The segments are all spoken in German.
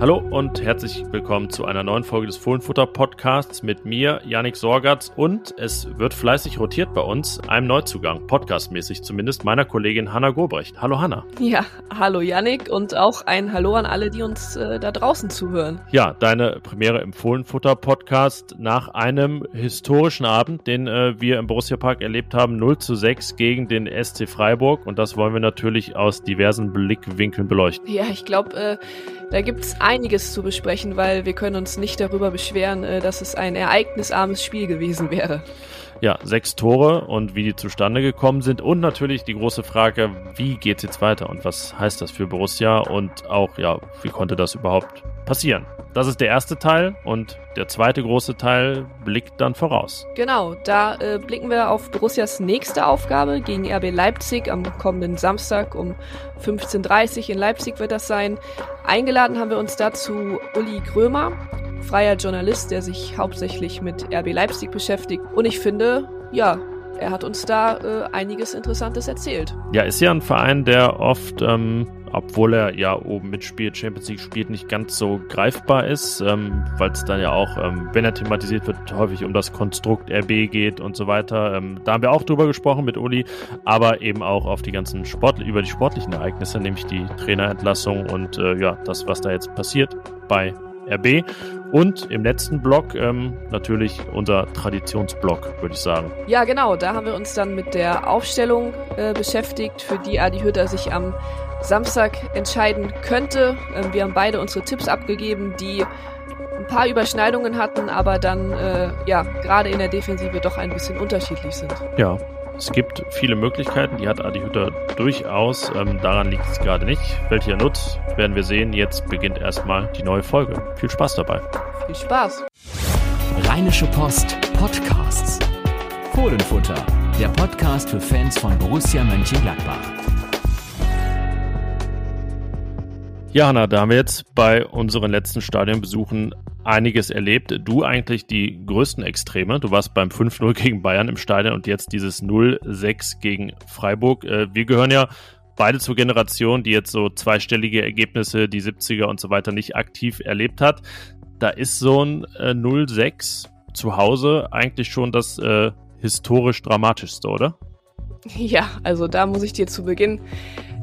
Hallo und herzlich willkommen zu einer neuen Folge des Fohlenfutter Podcasts mit mir, Yannick Sorgatz und es wird fleißig rotiert bei uns, einem Neuzugang, podcastmäßig zumindest, meiner Kollegin Hanna Gobrecht. Hallo Hanna. Ja, hallo Yannick und auch ein Hallo an alle, die uns äh, da draußen zuhören. Ja, deine Premiere im Fohlenfutter Podcast nach einem historischen Abend, den äh, wir im Borussia Park erlebt haben, 0 zu 6 gegen den SC Freiburg und das wollen wir natürlich aus diversen Blickwinkeln beleuchten. Ja, ich glaube, äh, da gibt es einiges zu besprechen, weil wir können uns nicht darüber beschweren, äh, dass es ein ereignisarmes Spiel gewesen wäre. Ja, sechs Tore und wie die zustande gekommen sind und natürlich die große Frage, wie geht's jetzt weiter und was heißt das für Borussia und auch, ja, wie konnte das überhaupt passieren? Das ist der erste Teil und der zweite große Teil blickt dann voraus. Genau, da äh, blicken wir auf Borussias nächste Aufgabe gegen RB Leipzig am kommenden Samstag um 15.30 Uhr in Leipzig wird das sein. Eingeladen haben wir uns dazu Uli Grömer, freier Journalist, der sich hauptsächlich mit RB Leipzig beschäftigt. Und ich finde, ja, er hat uns da äh, einiges Interessantes erzählt. Ja, ist ja ein Verein, der oft ähm, obwohl er ja oben mitspielt, Champions League spielt, nicht ganz so greifbar ist, ähm, weil es dann ja auch, ähm, wenn er thematisiert wird, häufig um das Konstrukt RB geht und so weiter. Ähm, da haben wir auch drüber gesprochen mit Uli, aber eben auch auf die ganzen Sport über die sportlichen Ereignisse, nämlich die Trainerentlassung und äh, ja, das, was da jetzt passiert bei RB. Und im letzten Block ähm, natürlich unser Traditionsblock, würde ich sagen. Ja, genau. Da haben wir uns dann mit der Aufstellung äh, beschäftigt, für die Adi Hütter sich am Samstag entscheiden könnte. Ähm, wir haben beide unsere Tipps abgegeben, die ein paar Überschneidungen hatten, aber dann äh, ja gerade in der Defensive doch ein bisschen unterschiedlich sind. Ja, es gibt viele Möglichkeiten, die hat Adi Hütter durchaus. Ähm, daran liegt es gerade nicht. Welcher nutzt, werden wir sehen. Jetzt beginnt erstmal die neue Folge. Viel Spaß dabei. Viel Spaß. Rheinische Post Podcasts. Fohlenfutter, der Podcast für Fans von Borussia Mönchengladbach. Ja, Hanna, da haben wir jetzt bei unseren letzten Stadionbesuchen einiges erlebt. Du eigentlich die größten Extreme. Du warst beim 5-0 gegen Bayern im Stadion und jetzt dieses 0-6 gegen Freiburg. Äh, wir gehören ja beide zur Generation, die jetzt so zweistellige Ergebnisse, die 70er und so weiter nicht aktiv erlebt hat. Da ist so ein äh, 0-6 zu Hause eigentlich schon das äh, historisch dramatischste, oder? Ja, also da muss ich dir zu Beginn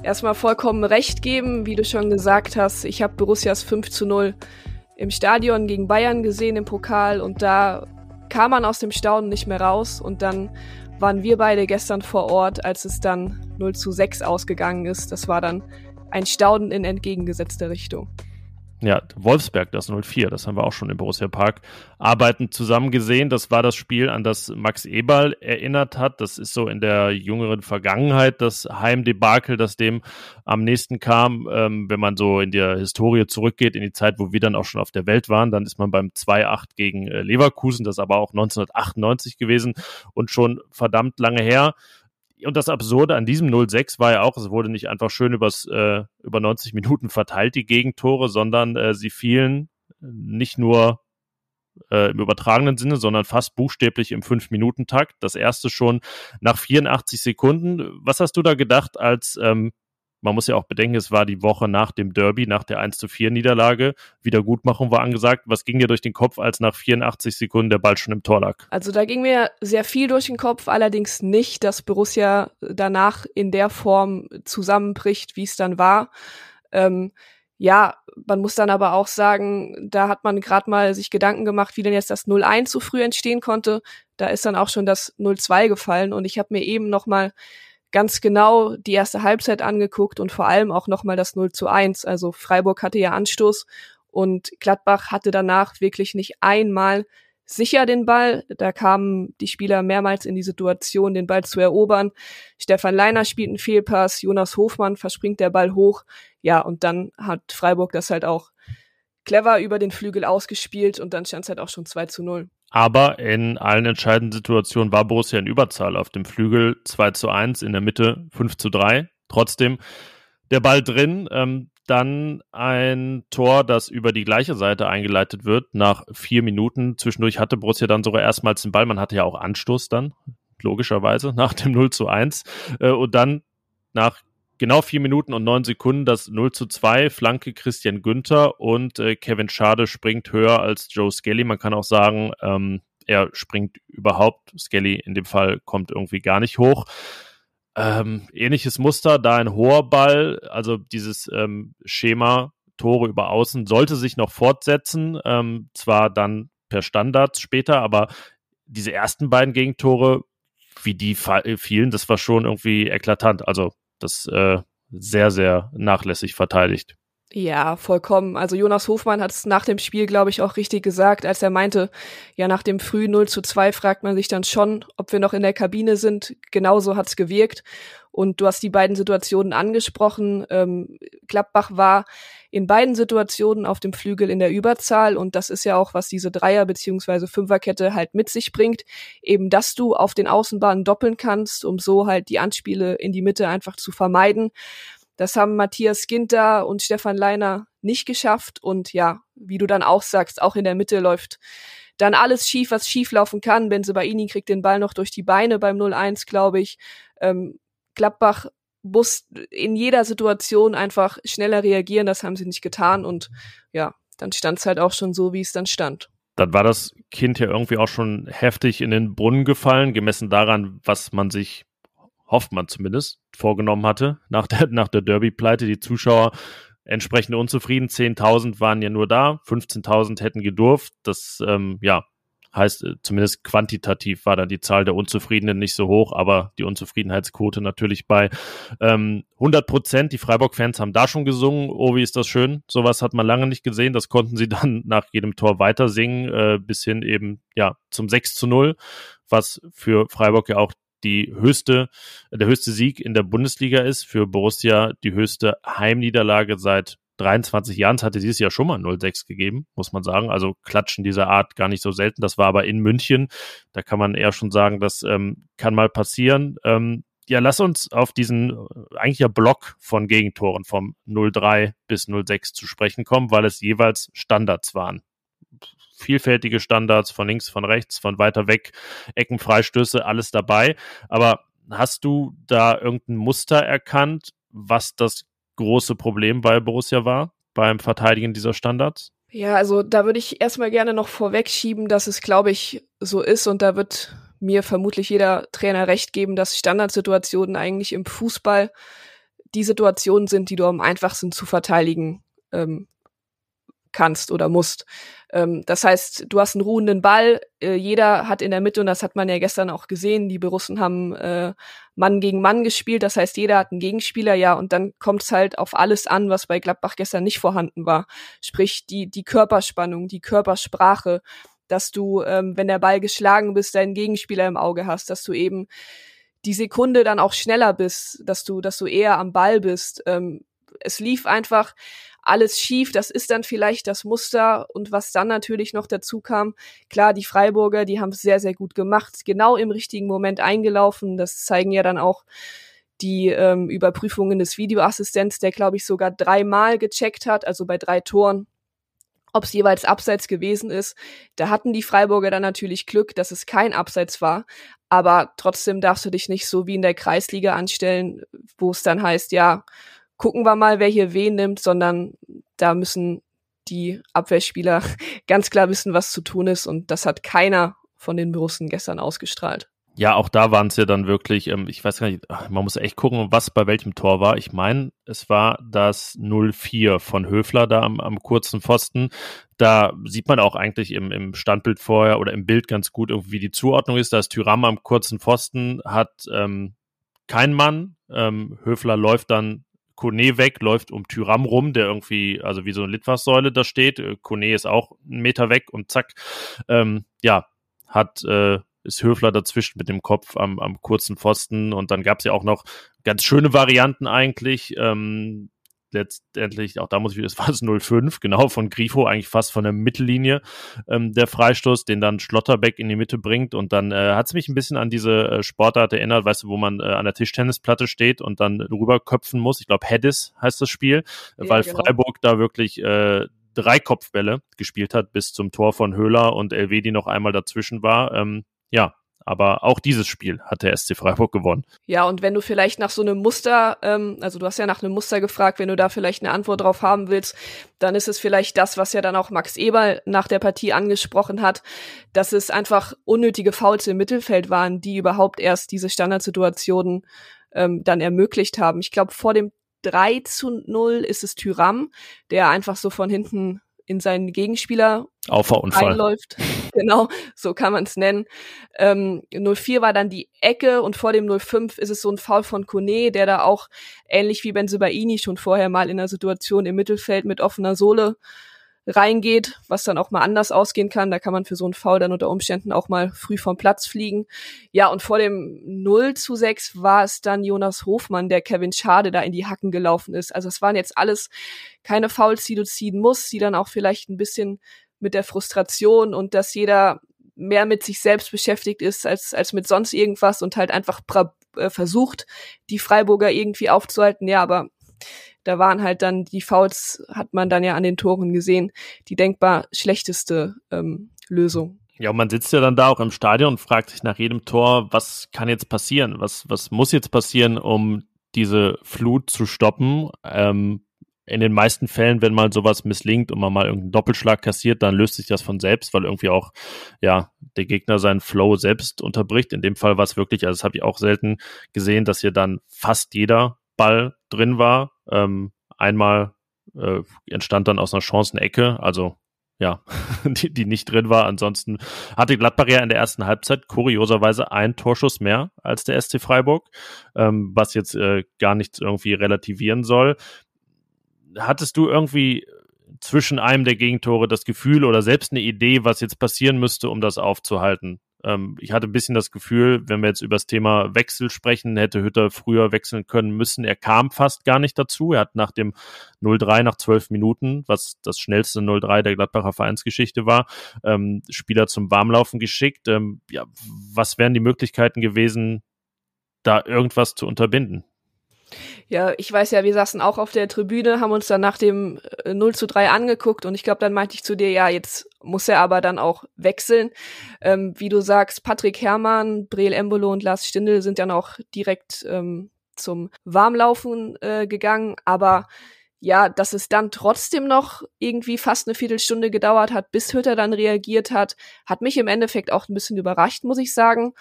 erstmal vollkommen recht geben. Wie du schon gesagt hast, ich habe Borussias 5 zu 0 im Stadion gegen Bayern gesehen im Pokal und da kam man aus dem Staunen nicht mehr raus und dann waren wir beide gestern vor Ort, als es dann 0 zu 6 ausgegangen ist. Das war dann ein Staunen in entgegengesetzter Richtung. Ja, Wolfsberg, das 04, das haben wir auch schon im Borussia Park arbeitend zusammen gesehen. Das war das Spiel, an das Max Eberl erinnert hat. Das ist so in der jüngeren Vergangenheit das Heimdebakel, das dem am nächsten kam. Ähm, wenn man so in der Historie zurückgeht, in die Zeit, wo wir dann auch schon auf der Welt waren, dann ist man beim 2-8 gegen äh, Leverkusen, das aber auch 1998 gewesen und schon verdammt lange her und das Absurde an diesem 0-6 war ja auch, es wurde nicht einfach schön übers, äh, über 90 Minuten verteilt, die Gegentore, sondern äh, sie fielen nicht nur äh, im übertragenen Sinne, sondern fast buchstäblich im 5-Minuten-Takt. Das erste schon nach 84 Sekunden. Was hast du da gedacht, als ähm, man muss ja auch bedenken, es war die Woche nach dem Derby, nach der 1 zu 4 Niederlage. Wiedergutmachung war angesagt. Was ging dir durch den Kopf, als nach 84 Sekunden der Ball schon im Tor lag? Also da ging mir sehr viel durch den Kopf, allerdings nicht, dass Borussia danach in der Form zusammenbricht, wie es dann war. Ähm, ja, man muss dann aber auch sagen, da hat man gerade mal sich Gedanken gemacht, wie denn jetzt das 0-1 so früh entstehen konnte. Da ist dann auch schon das 0-2 gefallen und ich habe mir eben noch mal ganz genau die erste Halbzeit angeguckt und vor allem auch nochmal das 0 zu 1. Also Freiburg hatte ja Anstoß und Gladbach hatte danach wirklich nicht einmal sicher den Ball. Da kamen die Spieler mehrmals in die Situation, den Ball zu erobern. Stefan Leiner spielt einen Fehlpass, Jonas Hofmann verspringt der Ball hoch. Ja, und dann hat Freiburg das halt auch clever über den Flügel ausgespielt und dann stand es halt auch schon 2 zu 0. Aber in allen entscheidenden Situationen war Borussia in Überzahl. Auf dem Flügel 2 zu 1, in der Mitte 5 zu 3. Trotzdem der Ball drin. Ähm, dann ein Tor, das über die gleiche Seite eingeleitet wird nach vier Minuten. Zwischendurch hatte Borussia dann sogar erstmals den Ball. Man hatte ja auch Anstoß dann, logischerweise, nach dem 0 zu 1. Äh, und dann nach genau vier Minuten und neun Sekunden das 0 zu 2, Flanke Christian Günther und äh, Kevin Schade springt höher als Joe Skelly. Man kann auch sagen, ähm, er springt überhaupt. Skelly in dem Fall kommt irgendwie gar nicht hoch. Ähm, ähnliches Muster, da ein hoher Ball, also dieses ähm, Schema Tore über Außen sollte sich noch fortsetzen, ähm, zwar dann per Standard später, aber diese ersten beiden Gegentore, wie die fielen, das war schon irgendwie eklatant. Also das äh, sehr, sehr nachlässig verteidigt. Ja, vollkommen. Also Jonas Hofmann hat es nach dem Spiel, glaube ich, auch richtig gesagt, als er meinte, ja, nach dem frühen 0 zu 2 fragt man sich dann schon, ob wir noch in der Kabine sind. Genauso hat's gewirkt. Und du hast die beiden Situationen angesprochen. Ähm, Gladbach war in beiden Situationen auf dem Flügel in der Überzahl. Und das ist ja auch, was diese Dreier- beziehungsweise Fünferkette halt mit sich bringt. Eben, dass du auf den Außenbahnen doppeln kannst, um so halt die Anspiele in die Mitte einfach zu vermeiden. Das haben Matthias Ginter und Stefan Leiner nicht geschafft. Und ja, wie du dann auch sagst, auch in der Mitte läuft dann alles schief, was schief laufen kann. Benzebaini kriegt den Ball noch durch die Beine beim 0-1, glaube ich. Ähm, Gladbach muss in jeder Situation einfach schneller reagieren. Das haben sie nicht getan. Und ja, dann stand es halt auch schon so, wie es dann stand. Dann war das Kind ja irgendwie auch schon heftig in den Brunnen gefallen, gemessen daran, was man sich hofft man zumindest, vorgenommen hatte nach der, nach der Derby-Pleite. Die Zuschauer entsprechend unzufrieden. 10.000 waren ja nur da, 15.000 hätten gedurft. Das, ähm, ja, heißt äh, zumindest quantitativ war dann die Zahl der Unzufriedenen nicht so hoch, aber die Unzufriedenheitsquote natürlich bei ähm, 100 Prozent. Die Freiburg-Fans haben da schon gesungen. Oh, wie ist das schön. Sowas hat man lange nicht gesehen. Das konnten sie dann nach jedem Tor weiter singen, äh, bis hin eben, ja, zum 6 zu 0, was für Freiburg ja auch die höchste, der höchste Sieg in der Bundesliga ist, für Borussia die höchste Heimniederlage seit 23 Jahren. Es hatte dieses Jahr schon mal 0-6 gegeben, muss man sagen. Also Klatschen dieser Art gar nicht so selten. Das war aber in München. Da kann man eher schon sagen, das ähm, kann mal passieren. Ähm, ja, lass uns auf diesen äh, eigentlich ja Block von Gegentoren vom 0-3 bis 0-6 zu sprechen kommen, weil es jeweils Standards waren vielfältige Standards von links, von rechts, von weiter weg, Eckenfreistöße, alles dabei. Aber hast du da irgendein Muster erkannt, was das große Problem bei Borussia war beim Verteidigen dieser Standards? Ja, also da würde ich erstmal gerne noch vorwegschieben, dass es, glaube ich, so ist und da wird mir vermutlich jeder Trainer recht geben, dass Standardsituationen eigentlich im Fußball die Situationen sind, die du am einfachsten zu verteidigen ähm, kannst oder musst. Ähm, das heißt, du hast einen ruhenden Ball, äh, jeder hat in der Mitte, und das hat man ja gestern auch gesehen, die Borussen haben äh, Mann gegen Mann gespielt, das heißt, jeder hat einen Gegenspieler, ja, und dann kommt es halt auf alles an, was bei Gladbach gestern nicht vorhanden war. Sprich, die, die Körperspannung, die Körpersprache, dass du, ähm, wenn der Ball geschlagen bist, deinen Gegenspieler im Auge hast, dass du eben die Sekunde dann auch schneller bist, dass du, dass du eher am Ball bist. Ähm, es lief einfach alles schief. Das ist dann vielleicht das Muster. Und was dann natürlich noch dazu kam, klar, die Freiburger, die haben es sehr, sehr gut gemacht, genau im richtigen Moment eingelaufen. Das zeigen ja dann auch die ähm, Überprüfungen des Videoassistents, der, glaube ich, sogar dreimal gecheckt hat, also bei drei Toren, ob es jeweils abseits gewesen ist. Da hatten die Freiburger dann natürlich Glück, dass es kein Abseits war. Aber trotzdem darfst du dich nicht so wie in der Kreisliga anstellen, wo es dann heißt, ja, gucken wir mal, wer hier wen nimmt, sondern da müssen die Abwehrspieler ganz klar wissen, was zu tun ist. Und das hat keiner von den Borussen gestern ausgestrahlt. Ja, auch da waren es ja dann wirklich, ähm, ich weiß gar nicht, man muss echt gucken, was bei welchem Tor war. Ich meine, es war das 0-4 von Höfler da am, am kurzen Pfosten. Da sieht man auch eigentlich im, im Standbild vorher oder im Bild ganz gut, irgendwie die Zuordnung ist. Da ist Tyram am kurzen Pfosten, hat ähm, kein Mann. Ähm, Höfler läuft dann Kone weg, läuft um Tyram rum, der irgendwie, also wie so eine Litfaßsäule da steht. Äh, Kone ist auch einen Meter weg und zack, ähm, ja, hat, äh, ist Höfler dazwischen mit dem Kopf am, am kurzen Pfosten und dann gab es ja auch noch ganz schöne Varianten eigentlich. Ähm, letztendlich, auch da muss ich, es war es 0-5, genau, von Grifo, eigentlich fast von der Mittellinie ähm, der Freistoß, den dann Schlotterbeck in die Mitte bringt und dann äh, hat es mich ein bisschen an diese äh, Sportart erinnert, weißt du, wo man äh, an der Tischtennisplatte steht und dann rüberköpfen muss. Ich glaube, Hedis heißt das Spiel, ja, weil genau. Freiburg da wirklich äh, drei Kopfbälle gespielt hat bis zum Tor von Höhler und Elvedi noch einmal dazwischen war. Ähm, ja, aber auch dieses Spiel hat der SC Freiburg gewonnen. Ja, und wenn du vielleicht nach so einem Muster, ähm, also du hast ja nach einem Muster gefragt, wenn du da vielleicht eine Antwort drauf haben willst, dann ist es vielleicht das, was ja dann auch Max Eberl nach der Partie angesprochen hat, dass es einfach unnötige Fouls im Mittelfeld waren, die überhaupt erst diese Standardsituationen ähm, dann ermöglicht haben. Ich glaube, vor dem 3 zu 0 ist es Tyram, der einfach so von hinten in seinen Gegenspieler Auffahrunfall. einläuft. genau, so kann man es nennen. Ähm, 04 war dann die Ecke und vor dem 05 ist es so ein Foul von Kone, der da auch ähnlich wie Benzebaini schon vorher mal in einer Situation im Mittelfeld mit offener Sohle reingeht, was dann auch mal anders ausgehen kann. Da kann man für so einen Foul dann unter Umständen auch mal früh vom Platz fliegen. Ja, und vor dem 0 zu 6 war es dann Jonas Hofmann, der Kevin Schade da in die Hacken gelaufen ist. Also es waren jetzt alles keine Fouls, die du ziehen musst, die dann auch vielleicht ein bisschen mit der Frustration und dass jeder mehr mit sich selbst beschäftigt ist als, als mit sonst irgendwas und halt einfach äh, versucht, die Freiburger irgendwie aufzuhalten. Ja, aber da waren halt dann die Fouls, hat man dann ja an den Toren gesehen, die denkbar schlechteste ähm, Lösung. Ja, und man sitzt ja dann da auch im Stadion und fragt sich nach jedem Tor, was kann jetzt passieren? Was, was muss jetzt passieren, um diese Flut zu stoppen? Ähm, in den meisten Fällen, wenn mal sowas misslingt und man mal irgendeinen Doppelschlag kassiert, dann löst sich das von selbst, weil irgendwie auch, ja, der Gegner seinen Flow selbst unterbricht. In dem Fall war es wirklich, also das habe ich auch selten gesehen, dass hier dann fast jeder Ball drin war. Ähm, einmal äh, entstand dann aus einer Chancenecke, also ja, die, die nicht drin war. Ansonsten hatte Gladbach ja in der ersten Halbzeit kurioserweise ein Torschuss mehr als der SC Freiburg, ähm, was jetzt äh, gar nichts irgendwie relativieren soll. Hattest du irgendwie zwischen einem der Gegentore das Gefühl oder selbst eine Idee, was jetzt passieren müsste, um das aufzuhalten? Ähm, ich hatte ein bisschen das Gefühl, wenn wir jetzt über das Thema Wechsel sprechen, hätte Hütter früher wechseln können müssen. Er kam fast gar nicht dazu. Er hat nach dem 0-3 nach zwölf Minuten, was das schnellste 0-3 der Gladbacher Vereinsgeschichte war, ähm, Spieler zum Warmlaufen geschickt. Ähm, ja, was wären die Möglichkeiten gewesen, da irgendwas zu unterbinden? Ja, ich weiß ja, wir saßen auch auf der Tribüne, haben uns dann nach dem 0 äh, zu 3 angeguckt und ich glaube, dann meinte ich zu dir, ja, jetzt muss er aber dann auch wechseln. Ähm, wie du sagst, Patrick Herrmann, Breel Embolo und Lars Stindl sind dann auch direkt ähm, zum Warmlaufen äh, gegangen, aber ja, dass es dann trotzdem noch irgendwie fast eine Viertelstunde gedauert hat, bis Hütter dann reagiert hat, hat mich im Endeffekt auch ein bisschen überrascht, muss ich sagen.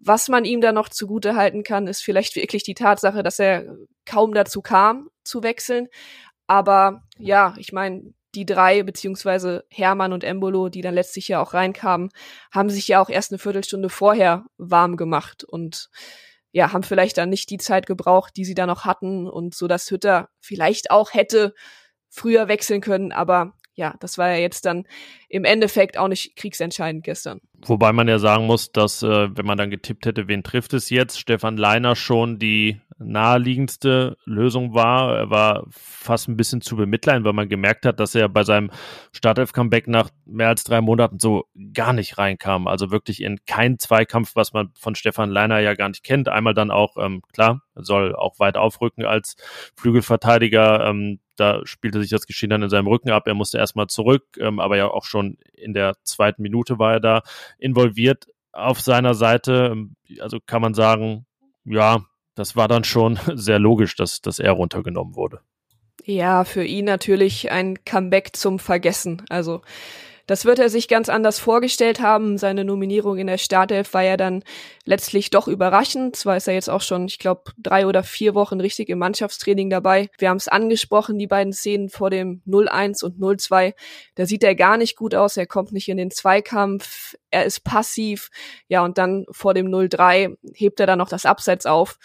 Was man ihm da noch zugute halten kann, ist vielleicht wirklich die Tatsache, dass er kaum dazu kam, zu wechseln. Aber ja, ich meine, die drei, beziehungsweise Hermann und Embolo, die dann letztlich ja auch reinkamen, haben sich ja auch erst eine Viertelstunde vorher warm gemacht und ja, haben vielleicht dann nicht die Zeit gebraucht, die sie da noch hatten und so, dass Hütter vielleicht auch hätte früher wechseln können, aber ja, das war ja jetzt dann im Endeffekt auch nicht kriegsentscheidend gestern. Wobei man ja sagen muss, dass, äh, wenn man dann getippt hätte, wen trifft es jetzt, Stefan Leiner schon die naheliegendste Lösung war. Er war fast ein bisschen zu bemitleiden, weil man gemerkt hat, dass er bei seinem Startelf-Comeback nach mehr als drei Monaten so gar nicht reinkam. Also wirklich in keinen Zweikampf, was man von Stefan Leiner ja gar nicht kennt. Einmal dann auch, ähm, klar, soll auch weit aufrücken als Flügelverteidiger. Ähm, da spielte sich das Geschehen dann in seinem Rücken ab. Er musste erstmal zurück, ähm, aber ja auch schon in der zweiten Minute war er da involviert auf seiner Seite. Ähm, also kann man sagen, ja, das war dann schon sehr logisch, dass, dass er runtergenommen wurde. Ja, für ihn natürlich ein Comeback zum Vergessen. Also das wird er sich ganz anders vorgestellt haben. Seine Nominierung in der Startelf war ja dann letztlich doch überraschend. Zwar ist er jetzt auch schon, ich glaube, drei oder vier Wochen richtig im Mannschaftstraining dabei. Wir haben es angesprochen, die beiden Szenen vor dem 0-1 und 0-2. Da sieht er gar nicht gut aus. Er kommt nicht in den Zweikampf. Er ist passiv. Ja, und dann vor dem 0-3 hebt er dann noch das Abseits auf.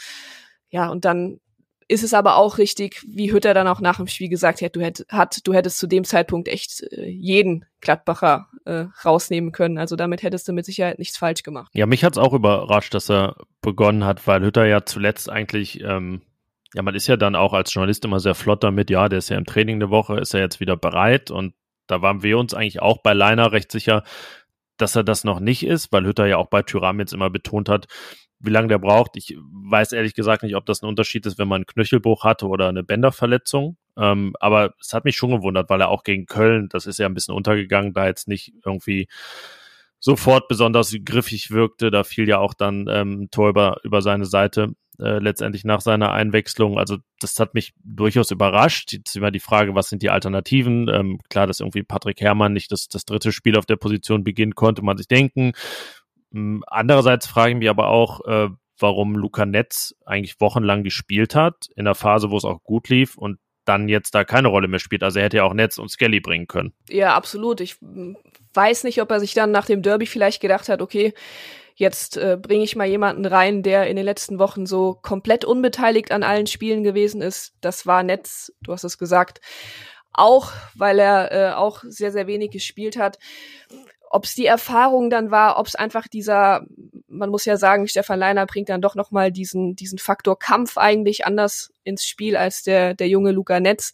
Ja, und dann ist es aber auch richtig, wie Hütter dann auch nach dem Spiel gesagt hat, du, hätt, hat, du hättest zu dem Zeitpunkt echt äh, jeden Gladbacher äh, rausnehmen können. Also damit hättest du mit Sicherheit nichts falsch gemacht. Ja, mich hat's auch überrascht, dass er begonnen hat, weil Hütter ja zuletzt eigentlich ähm, ja, man ist ja dann auch als Journalist immer sehr flott damit, ja, der ist ja im Training eine Woche, ist er jetzt wieder bereit und da waren wir uns eigentlich auch bei Leiner recht sicher, dass er das noch nicht ist, weil Hütter ja auch bei Tyram jetzt immer betont hat, wie lange der braucht. Ich weiß ehrlich gesagt nicht, ob das ein Unterschied ist, wenn man einen Knöchelbruch hatte oder eine Bänderverletzung. Ähm, aber es hat mich schon gewundert, weil er auch gegen Köln, das ist ja ein bisschen untergegangen, da jetzt nicht irgendwie sofort besonders griffig wirkte. Da fiel ja auch dann ähm, Tor über, über seine Seite äh, letztendlich nach seiner Einwechslung. Also das hat mich durchaus überrascht. Jetzt immer die Frage, was sind die Alternativen? Ähm, klar, dass irgendwie Patrick Herrmann nicht das, das dritte Spiel auf der Position beginnt, konnte man sich denken. Ähm, andererseits frage ich mich aber auch, äh, warum Luca Netz eigentlich wochenlang gespielt hat, in der Phase, wo es auch gut lief und dann jetzt da keine Rolle mehr spielt. Also er hätte ja auch Netz und Skelly bringen können. Ja, absolut. Ich weiß nicht, ob er sich dann nach dem Derby vielleicht gedacht hat, okay, jetzt äh, bringe ich mal jemanden rein, der in den letzten Wochen so komplett unbeteiligt an allen Spielen gewesen ist. Das war Netz, du hast es gesagt. Auch, weil er äh, auch sehr, sehr wenig gespielt hat. Ob es die Erfahrung dann war, ob es einfach dieser, man muss ja sagen, Stefan Leiner bringt dann doch nochmal diesen, diesen Faktor Kampf eigentlich anders ins Spiel als der, der junge Luca Netz.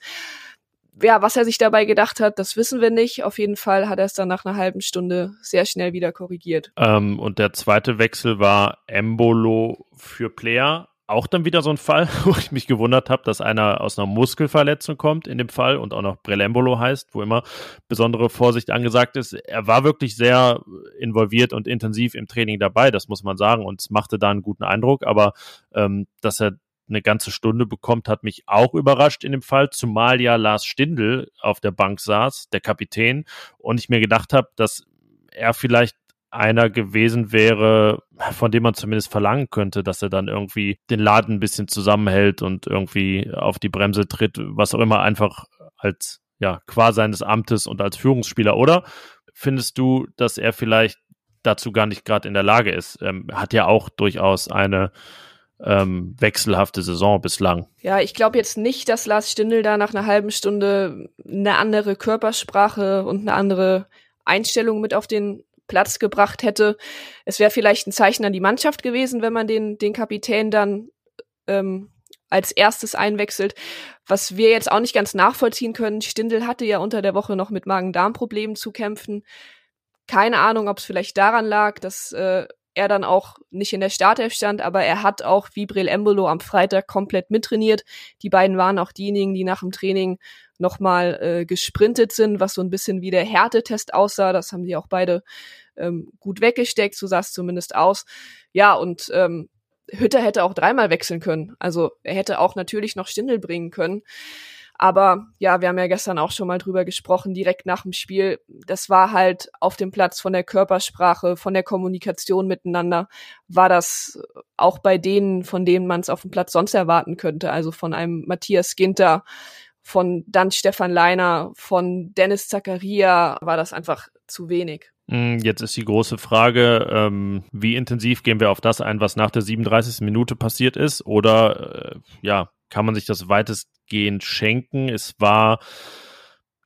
Ja, was er sich dabei gedacht hat, das wissen wir nicht. Auf jeden Fall hat er es dann nach einer halben Stunde sehr schnell wieder korrigiert. Ähm, und der zweite Wechsel war Embolo für Player auch dann wieder so ein Fall, wo ich mich gewundert habe, dass einer aus einer Muskelverletzung kommt in dem Fall und auch noch Brelembolo heißt, wo immer besondere Vorsicht angesagt ist. Er war wirklich sehr involviert und intensiv im Training dabei, das muss man sagen, und es machte da einen guten Eindruck, aber ähm, dass er eine ganze Stunde bekommt, hat mich auch überrascht in dem Fall, zumal ja Lars Stindl auf der Bank saß, der Kapitän, und ich mir gedacht habe, dass er vielleicht einer gewesen wäre, von dem man zumindest verlangen könnte, dass er dann irgendwie den Laden ein bisschen zusammenhält und irgendwie auf die Bremse tritt, was auch immer, einfach als ja, qua seines Amtes und als Führungsspieler, oder? Findest du, dass er vielleicht dazu gar nicht gerade in der Lage ist? Ähm, hat ja auch durchaus eine ähm, wechselhafte Saison bislang. Ja, ich glaube jetzt nicht, dass Lars Stindl da nach einer halben Stunde eine andere Körpersprache und eine andere Einstellung mit auf den Platz gebracht hätte. Es wäre vielleicht ein Zeichen an die Mannschaft gewesen, wenn man den, den Kapitän dann ähm, als erstes einwechselt. Was wir jetzt auch nicht ganz nachvollziehen können, Stindl hatte ja unter der Woche noch mit Magen-Darm-Problemen zu kämpfen. Keine Ahnung, ob es vielleicht daran lag, dass äh, er dann auch nicht in der Startelf stand, aber er hat auch wie Brel Embolo am Freitag komplett mittrainiert. Die beiden waren auch diejenigen, die nach dem Training nochmal äh, gesprintet sind, was so ein bisschen wie der Härtetest aussah. Das haben die auch beide ähm, gut weggesteckt, so sah es zumindest aus. Ja, und ähm, Hütter hätte auch dreimal wechseln können. Also er hätte auch natürlich noch Stindel bringen können. Aber ja, wir haben ja gestern auch schon mal drüber gesprochen, direkt nach dem Spiel. Das war halt auf dem Platz von der Körpersprache, von der Kommunikation miteinander, war das auch bei denen, von denen man es auf dem Platz sonst erwarten könnte. Also von einem Matthias Ginter, von dann Stefan Leiner, von Dennis Zakaria, war das einfach zu wenig. Mm, jetzt ist die große Frage, ähm, wie intensiv gehen wir auf das ein, was nach der 37. Minute passiert ist? Oder äh, ja, kann man sich das weitestgehend schenken. Es war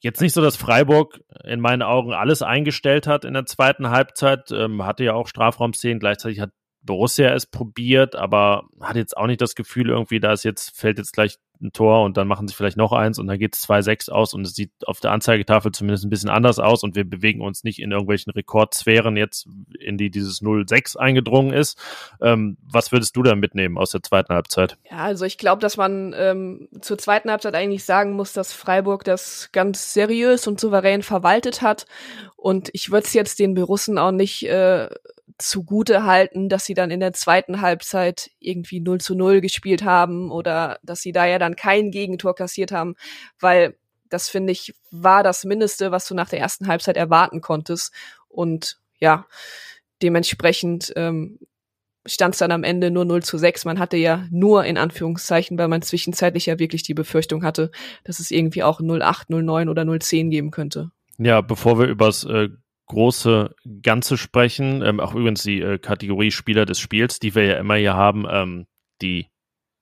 jetzt nicht so, dass Freiburg in meinen Augen alles eingestellt hat in der zweiten Halbzeit. Ähm, hatte ja auch Strafraumszenen. Gleichzeitig hat Borussia es probiert, aber hat jetzt auch nicht das Gefühl irgendwie, da ist jetzt, fällt jetzt gleich ein Tor und dann machen sie vielleicht noch eins und dann geht es 2-6 aus und es sieht auf der Anzeigetafel zumindest ein bisschen anders aus und wir bewegen uns nicht in irgendwelchen Rekordsphären jetzt, in die dieses 0-6 eingedrungen ist. Ähm, was würdest du da mitnehmen aus der zweiten Halbzeit? Ja, also ich glaube, dass man ähm, zur zweiten Halbzeit eigentlich sagen muss, dass Freiburg das ganz seriös und souverän verwaltet hat und ich würde es jetzt den Berussen auch nicht äh, zugute halten, dass sie dann in der zweiten Halbzeit irgendwie 0 zu 0 gespielt haben oder dass sie da ja dann kein Gegentor kassiert haben, weil das finde ich war das Mindeste, was du nach der ersten Halbzeit erwarten konntest. Und ja, dementsprechend ähm, stand es dann am Ende nur 0 zu 6. Man hatte ja nur in Anführungszeichen, weil man zwischenzeitlich ja wirklich die Befürchtung hatte, dass es irgendwie auch 08, 09 oder 010 geben könnte. Ja, bevor wir übers äh, große Ganze sprechen. Ähm, auch übrigens die äh, Kategorie Spieler des Spiels, die wir ja immer hier haben, ähm, die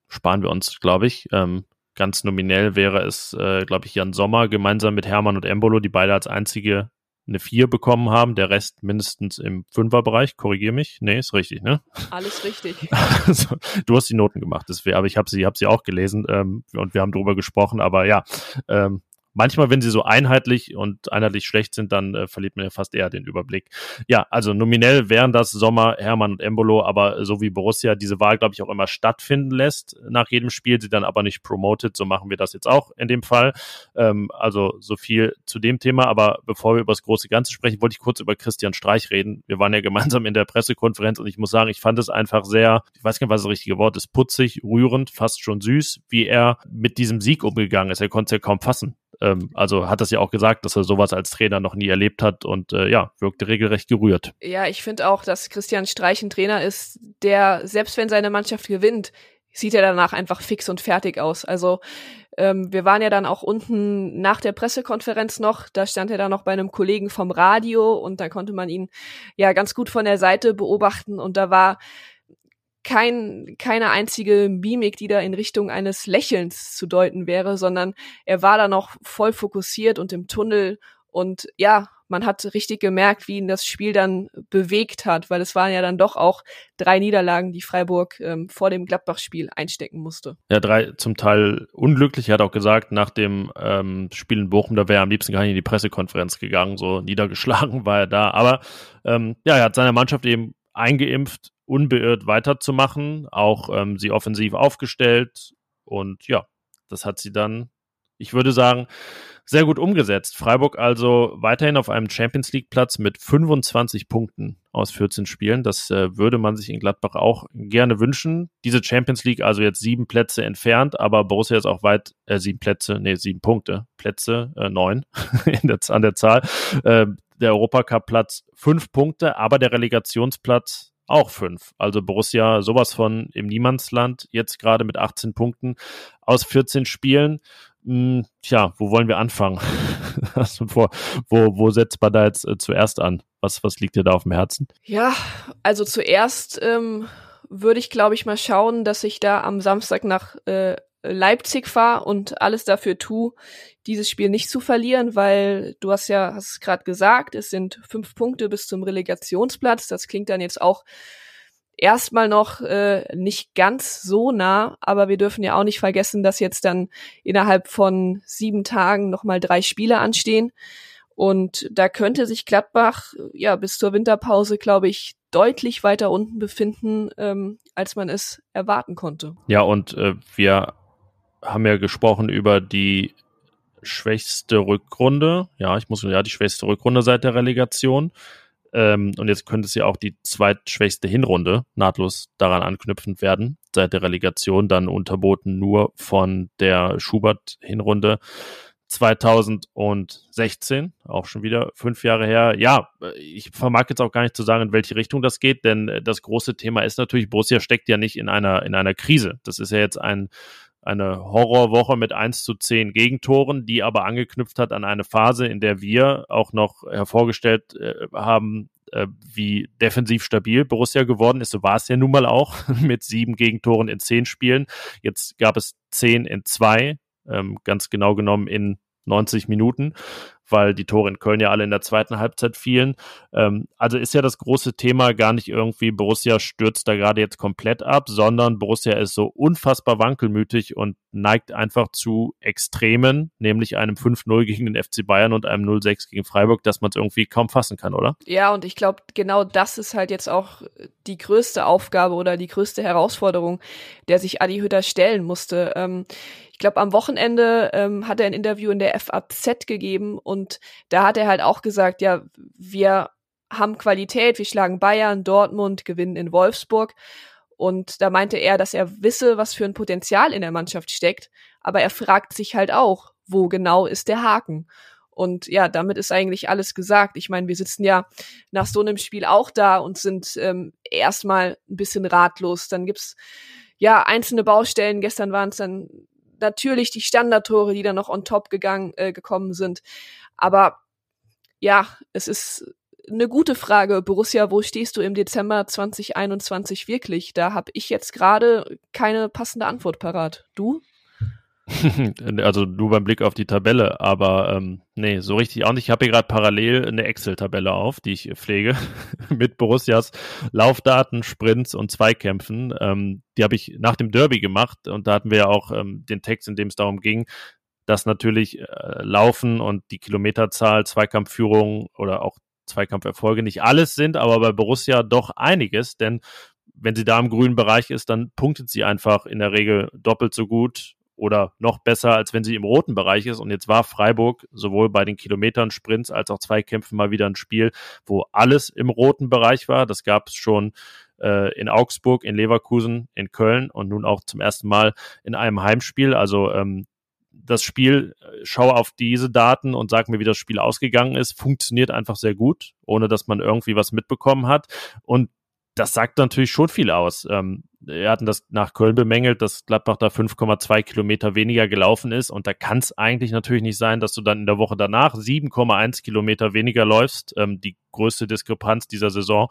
sparen wir uns, glaube ich. Ähm, ganz nominell wäre es, äh, glaube ich, Jan Sommer gemeinsam mit Hermann und Embolo, die beide als einzige eine 4 bekommen haben, der Rest mindestens im Fünferbereich. Korrigier mich. Nee, ist richtig, ne? Alles richtig. Also, du hast die Noten gemacht, deswegen, aber ich habe sie, hab sie auch gelesen ähm, und wir haben drüber gesprochen. Aber ja, ähm, manchmal, wenn sie so einheitlich und einheitlich schlecht sind, dann äh, verliert man ja fast eher den Überblick. Ja, also nominell wären das Sommer, Hermann und Embolo, aber so wie Borussia diese Wahl, glaube ich, auch immer stattfinden lässt nach jedem Spiel, sie dann aber nicht promotet, so machen wir das jetzt auch in dem Fall. Ähm, also so viel zu dem Thema, aber bevor wir über das große Ganze sprechen, wollte ich kurz über Christian Streich reden. Wir waren ja gemeinsam in der Pressekonferenz und ich muss sagen, ich fand es einfach sehr, ich weiß gar nicht, was das richtige Wort ist, putzig, rührend, fast schon süß, wie er mit diesem Sieg umgegangen ist. Er konnte es ja kaum fassen ähm, also hat das ja auch gesagt, dass er sowas als Trainer noch nie erlebt hat und äh, ja, wirkte regelrecht gerührt. Ja, ich finde auch, dass Christian Streich ein Trainer ist, der, selbst wenn seine Mannschaft gewinnt, sieht er danach einfach fix und fertig aus. Also ähm, wir waren ja dann auch unten nach der Pressekonferenz noch, da stand er dann noch bei einem Kollegen vom Radio und da konnte man ihn ja ganz gut von der Seite beobachten und da war kein, keine einzige Mimik, die da in Richtung eines Lächelns zu deuten wäre, sondern er war da noch voll fokussiert und im Tunnel und ja, man hat richtig gemerkt, wie ihn das Spiel dann bewegt hat, weil es waren ja dann doch auch drei Niederlagen, die Freiburg ähm, vor dem Gladbach-Spiel einstecken musste. Ja, drei zum Teil unglücklich. Er hat auch gesagt, nach dem ähm, Spiel in Bochum, da wäre er am liebsten gar nicht in die Pressekonferenz gegangen, so niedergeschlagen war er da. Aber ähm, ja, er hat seine Mannschaft eben eingeimpft unbeirrt weiterzumachen, auch ähm, sie offensiv aufgestellt und ja, das hat sie dann, ich würde sagen, sehr gut umgesetzt. Freiburg also weiterhin auf einem Champions League Platz mit 25 Punkten aus 14 Spielen. Das äh, würde man sich in Gladbach auch gerne wünschen. Diese Champions League also jetzt sieben Plätze entfernt, aber Borussia ist auch weit, äh, sieben Plätze, nee, sieben Punkte, Plätze, äh, neun der, an der Zahl. Äh, der Europacup Platz fünf Punkte, aber der Relegationsplatz auch fünf. Also Borussia sowas von im Niemandsland, jetzt gerade mit 18 Punkten aus 14 Spielen. Hm, tja, wo wollen wir anfangen? wo, wo, wo setzt man da jetzt äh, zuerst an? Was, was liegt dir da auf dem Herzen? Ja, also zuerst ähm, würde ich, glaube ich, mal schauen, dass ich da am Samstag nach äh, Leipzig fahre und alles dafür tue, dieses Spiel nicht zu verlieren, weil du hast ja, hast es gerade gesagt, es sind fünf Punkte bis zum Relegationsplatz. Das klingt dann jetzt auch erstmal noch äh, nicht ganz so nah, aber wir dürfen ja auch nicht vergessen, dass jetzt dann innerhalb von sieben Tagen nochmal drei Spiele anstehen. Und da könnte sich Gladbach ja bis zur Winterpause, glaube ich, deutlich weiter unten befinden, ähm, als man es erwarten konnte. Ja, und äh, wir haben ja gesprochen über die schwächste Rückrunde. Ja, ich muss ja die schwächste Rückrunde seit der Relegation. Ähm, und jetzt könnte es ja auch die zweitschwächste Hinrunde nahtlos daran anknüpfend werden, seit der Relegation, dann unterboten nur von der Schubert-Hinrunde 2016, auch schon wieder fünf Jahre her. Ja, ich vermag jetzt auch gar nicht zu sagen, in welche Richtung das geht, denn das große Thema ist natürlich, Borussia steckt ja nicht in einer, in einer Krise. Das ist ja jetzt ein eine Horrorwoche mit 1 zu 10 Gegentoren, die aber angeknüpft hat an eine Phase, in der wir auch noch hervorgestellt äh, haben, äh, wie defensiv stabil Borussia geworden ist. So war es ja nun mal auch mit sieben Gegentoren in zehn Spielen. Jetzt gab es zehn in zwei, ähm, ganz genau genommen in 90 Minuten weil die Tore in Köln ja alle in der zweiten Halbzeit fielen. Ähm, also ist ja das große Thema gar nicht irgendwie, Borussia stürzt da gerade jetzt komplett ab, sondern Borussia ist so unfassbar wankelmütig und neigt einfach zu Extremen, nämlich einem 5-0 gegen den FC Bayern und einem 0-6 gegen Freiburg, dass man es irgendwie kaum fassen kann, oder? Ja, und ich glaube, genau das ist halt jetzt auch die größte Aufgabe oder die größte Herausforderung, der sich Adi Hütter stellen musste. Ähm, glaube, am Wochenende ähm, hat er ein Interview in der FAZ gegeben und da hat er halt auch gesagt, ja, wir haben Qualität, wir schlagen Bayern, Dortmund, gewinnen in Wolfsburg. Und da meinte er, dass er wisse, was für ein Potenzial in der Mannschaft steckt, aber er fragt sich halt auch, wo genau ist der Haken? Und ja, damit ist eigentlich alles gesagt. Ich meine, wir sitzen ja nach so einem Spiel auch da und sind ähm, erstmal ein bisschen ratlos. Dann gibt's ja einzelne Baustellen. Gestern waren es dann natürlich die Standardtore, die dann noch on top gegangen, äh, gekommen sind. Aber ja, es ist eine gute Frage. Borussia, wo stehst du im Dezember 2021 wirklich? Da habe ich jetzt gerade keine passende Antwort parat. Du? also nur beim Blick auf die Tabelle, aber ähm, nee, so richtig auch nicht. Ich habe hier gerade parallel eine Excel-Tabelle auf, die ich pflege, mit Borussias Laufdaten, Sprints und Zweikämpfen. Ähm, die habe ich nach dem Derby gemacht und da hatten wir ja auch ähm, den Text, in dem es darum ging, dass natürlich äh, Laufen und die Kilometerzahl, Zweikampfführung oder auch Zweikampferfolge nicht alles sind, aber bei Borussia doch einiges, denn wenn sie da im grünen Bereich ist, dann punktet sie einfach in der Regel doppelt so gut oder noch besser, als wenn sie im roten Bereich ist. Und jetzt war Freiburg sowohl bei den Kilometern, Sprints als auch Zweikämpfen mal wieder ein Spiel, wo alles im roten Bereich war. Das gab es schon äh, in Augsburg, in Leverkusen, in Köln und nun auch zum ersten Mal in einem Heimspiel. Also ähm, das Spiel, äh, schaue auf diese Daten und sag mir, wie das Spiel ausgegangen ist, funktioniert einfach sehr gut, ohne dass man irgendwie was mitbekommen hat. Und das sagt natürlich schon viel aus. Ähm, wir hatten das nach Köln bemängelt, dass Gladbach da 5,2 Kilometer weniger gelaufen ist. Und da kann es eigentlich natürlich nicht sein, dass du dann in der Woche danach 7,1 Kilometer weniger läufst. Ähm, die größte Diskrepanz dieser Saison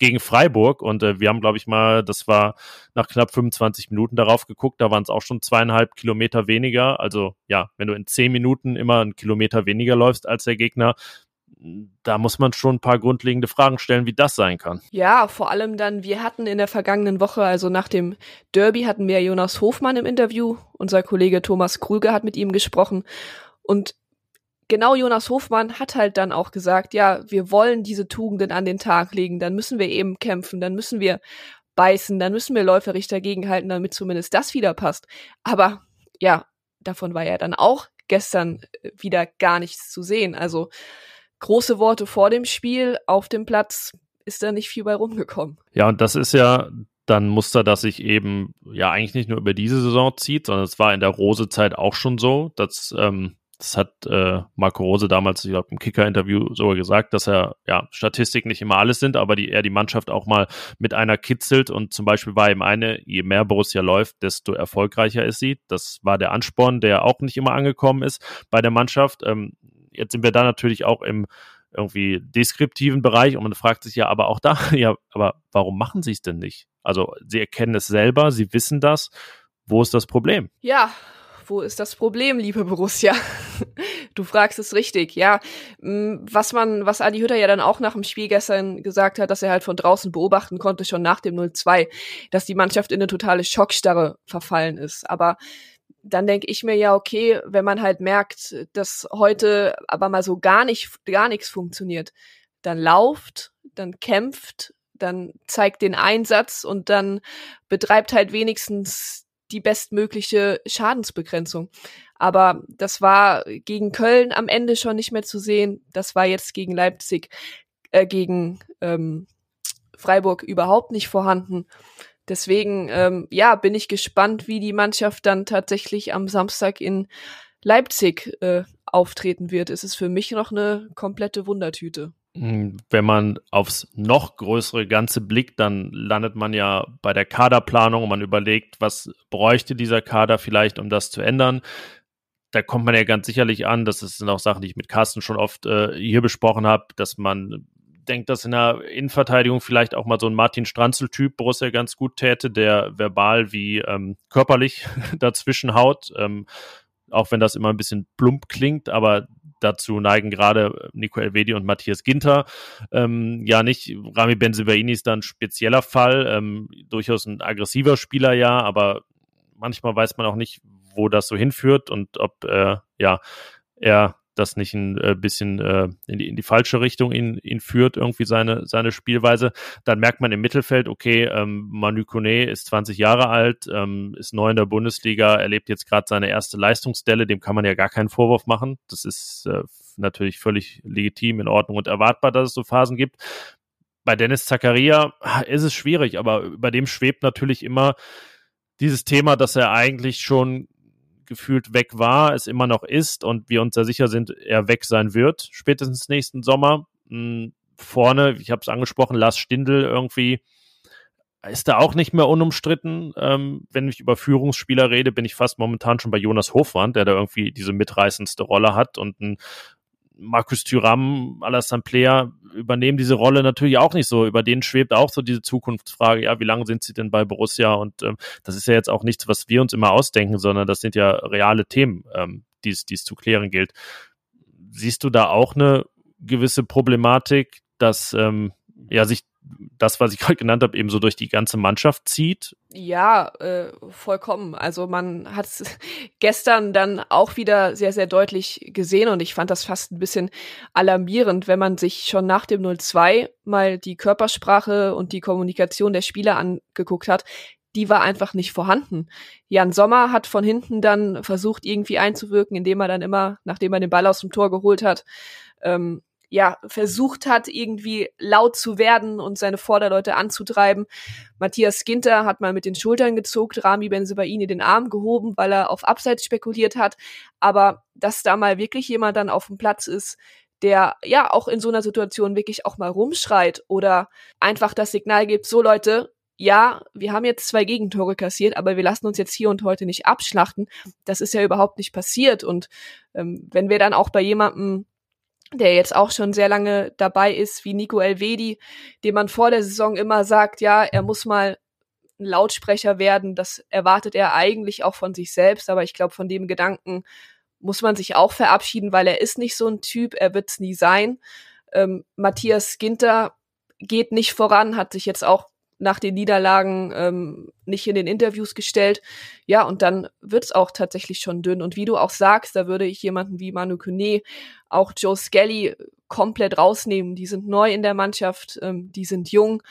gegen Freiburg. Und äh, wir haben, glaube ich, mal, das war nach knapp 25 Minuten darauf geguckt, da waren es auch schon zweieinhalb Kilometer weniger. Also ja, wenn du in zehn Minuten immer einen Kilometer weniger läufst als der Gegner, da muss man schon ein paar grundlegende Fragen stellen, wie das sein kann. Ja, vor allem dann, wir hatten in der vergangenen Woche, also nach dem Derby, hatten wir Jonas Hofmann im Interview. Unser Kollege Thomas Krüger hat mit ihm gesprochen. Und genau Jonas Hofmann hat halt dann auch gesagt, ja, wir wollen diese Tugenden an den Tag legen, dann müssen wir eben kämpfen, dann müssen wir beißen, dann müssen wir läuferisch dagegenhalten, damit zumindest das wieder passt. Aber ja, davon war ja dann auch gestern äh, wieder gar nichts zu sehen. Also große Worte vor dem Spiel, auf dem Platz ist da nicht viel bei rumgekommen. Ja, und das ist ja dann Muster, das sich eben ja eigentlich nicht nur über diese Saison zieht, sondern es war in der Rose-Zeit auch schon so, dass ähm, das hat äh, Marco Rose damals, ich glaube, im Kicker-Interview sogar gesagt, dass er, ja, Statistiken nicht immer alles sind, aber die, er die Mannschaft auch mal mit einer kitzelt und zum Beispiel war ihm eine, je mehr Borussia läuft, desto erfolgreicher ist sie. Das war der Ansporn, der auch nicht immer angekommen ist bei der Mannschaft. Ähm, jetzt sind wir da natürlich auch im irgendwie deskriptiven Bereich und man fragt sich ja aber auch da, ja, aber warum machen sie es denn nicht? Also sie erkennen es selber, sie wissen das. Wo ist das Problem? Ja, wo ist das Problem, liebe Borussia? du fragst es richtig, ja. Mm, was man, was Adi Hütter ja dann auch nach dem Spiel gestern gesagt hat, dass er halt von draußen beobachten konnte, schon nach dem 0-2, dass die Mannschaft in eine totale Schockstarre verfallen ist. Aber dann denke ich mir ja, okay, wenn man halt merkt, dass heute aber mal so gar nicht, gar nichts funktioniert, dann lauft, dann kämpft, dann zeigt den Einsatz und dann betreibt halt wenigstens die bestmögliche Schadensbegrenzung. Aber das war gegen Köln am Ende schon nicht mehr zu sehen. Das war jetzt gegen Leipzig, äh, gegen ähm, Freiburg überhaupt nicht vorhanden. Deswegen, ähm, ja, bin ich gespannt, wie die Mannschaft dann tatsächlich am Samstag in Leipzig äh, auftreten wird. Es ist für mich noch eine komplette Wundertüte. Hm, wenn man aufs noch größere Ganze blickt, dann landet man ja bei der Kaderplanung und man überlegt, was bräuchte dieser Kader vielleicht, um das zu ändern. Da kommt man ja ganz sicherlich an, das sind auch Sachen, die ich mit Carsten schon oft äh, hier besprochen habe, dass man denke, dass in der Innenverteidigung vielleicht auch mal so ein Martin Stranzel-Typ Borussia ganz gut täte, der verbal wie ähm, körperlich dazwischen haut. Ähm, auch wenn das immer ein bisschen plump klingt, aber dazu neigen gerade Nico Elvedi und Matthias Ginter ähm, ja nicht. Rami Benzebaini ist da ein spezieller Fall, ähm, durchaus ein aggressiver Spieler, ja, aber manchmal weiß man auch nicht, wo das so hinführt und ob äh, ja er das nicht ein äh, bisschen äh, in, die, in die falsche Richtung ihn, ihn führt, irgendwie seine, seine Spielweise, dann merkt man im Mittelfeld, okay, ähm, Manu Kone ist 20 Jahre alt, ähm, ist neu in der Bundesliga, erlebt jetzt gerade seine erste Leistungsstelle, dem kann man ja gar keinen Vorwurf machen. Das ist äh, natürlich völlig legitim, in Ordnung und erwartbar, dass es so Phasen gibt. Bei Dennis Zakaria ist es schwierig, aber über dem schwebt natürlich immer dieses Thema, dass er eigentlich schon gefühlt weg war, es immer noch ist und wir uns sehr sicher sind, er weg sein wird, spätestens nächsten Sommer. Hm, vorne, ich habe es angesprochen, Lars Stindl irgendwie ist da auch nicht mehr unumstritten. Ähm, wenn ich über Führungsspieler rede, bin ich fast momentan schon bei Jonas Hofwand, der da irgendwie diese mitreißendste Rolle hat und ein Markus Thüram, Alassane Player übernehmen diese Rolle natürlich auch nicht so. Über denen schwebt auch so diese Zukunftsfrage, ja, wie lange sind sie denn bei Borussia? Und ähm, das ist ja jetzt auch nichts, was wir uns immer ausdenken, sondern das sind ja reale Themen, ähm, die es zu klären gilt. Siehst du da auch eine gewisse Problematik, dass ähm, ja sich das, was ich gerade genannt habe, eben so durch die ganze Mannschaft zieht? Ja, äh, vollkommen. Also man hat es gestern dann auch wieder sehr, sehr deutlich gesehen und ich fand das fast ein bisschen alarmierend, wenn man sich schon nach dem 0-2 mal die Körpersprache und die Kommunikation der Spieler angeguckt hat. Die war einfach nicht vorhanden. Jan Sommer hat von hinten dann versucht, irgendwie einzuwirken, indem er dann immer, nachdem er den Ball aus dem Tor geholt hat, ähm, ja, versucht hat, irgendwie laut zu werden und seine Vorderleute anzutreiben. Matthias Ginter hat mal mit den Schultern gezuckt, Rami Benzebaini den Arm gehoben, weil er auf Abseits spekuliert hat. Aber dass da mal wirklich jemand dann auf dem Platz ist, der ja auch in so einer Situation wirklich auch mal rumschreit oder einfach das Signal gibt, so Leute, ja, wir haben jetzt zwei Gegentore kassiert, aber wir lassen uns jetzt hier und heute nicht abschlachten. Das ist ja überhaupt nicht passiert. Und ähm, wenn wir dann auch bei jemandem der jetzt auch schon sehr lange dabei ist, wie Nico Elvedi, dem man vor der Saison immer sagt, ja, er muss mal ein Lautsprecher werden. Das erwartet er eigentlich auch von sich selbst, aber ich glaube, von dem Gedanken muss man sich auch verabschieden, weil er ist nicht so ein Typ, er wird es nie sein. Ähm, Matthias Ginter geht nicht voran, hat sich jetzt auch nach den Niederlagen ähm, nicht in den Interviews gestellt. Ja, und dann wird's auch tatsächlich schon dünn. Und wie du auch sagst, da würde ich jemanden wie Manu Kone, auch Joe Skelly komplett rausnehmen. Die sind neu in der Mannschaft, ähm, die sind jung,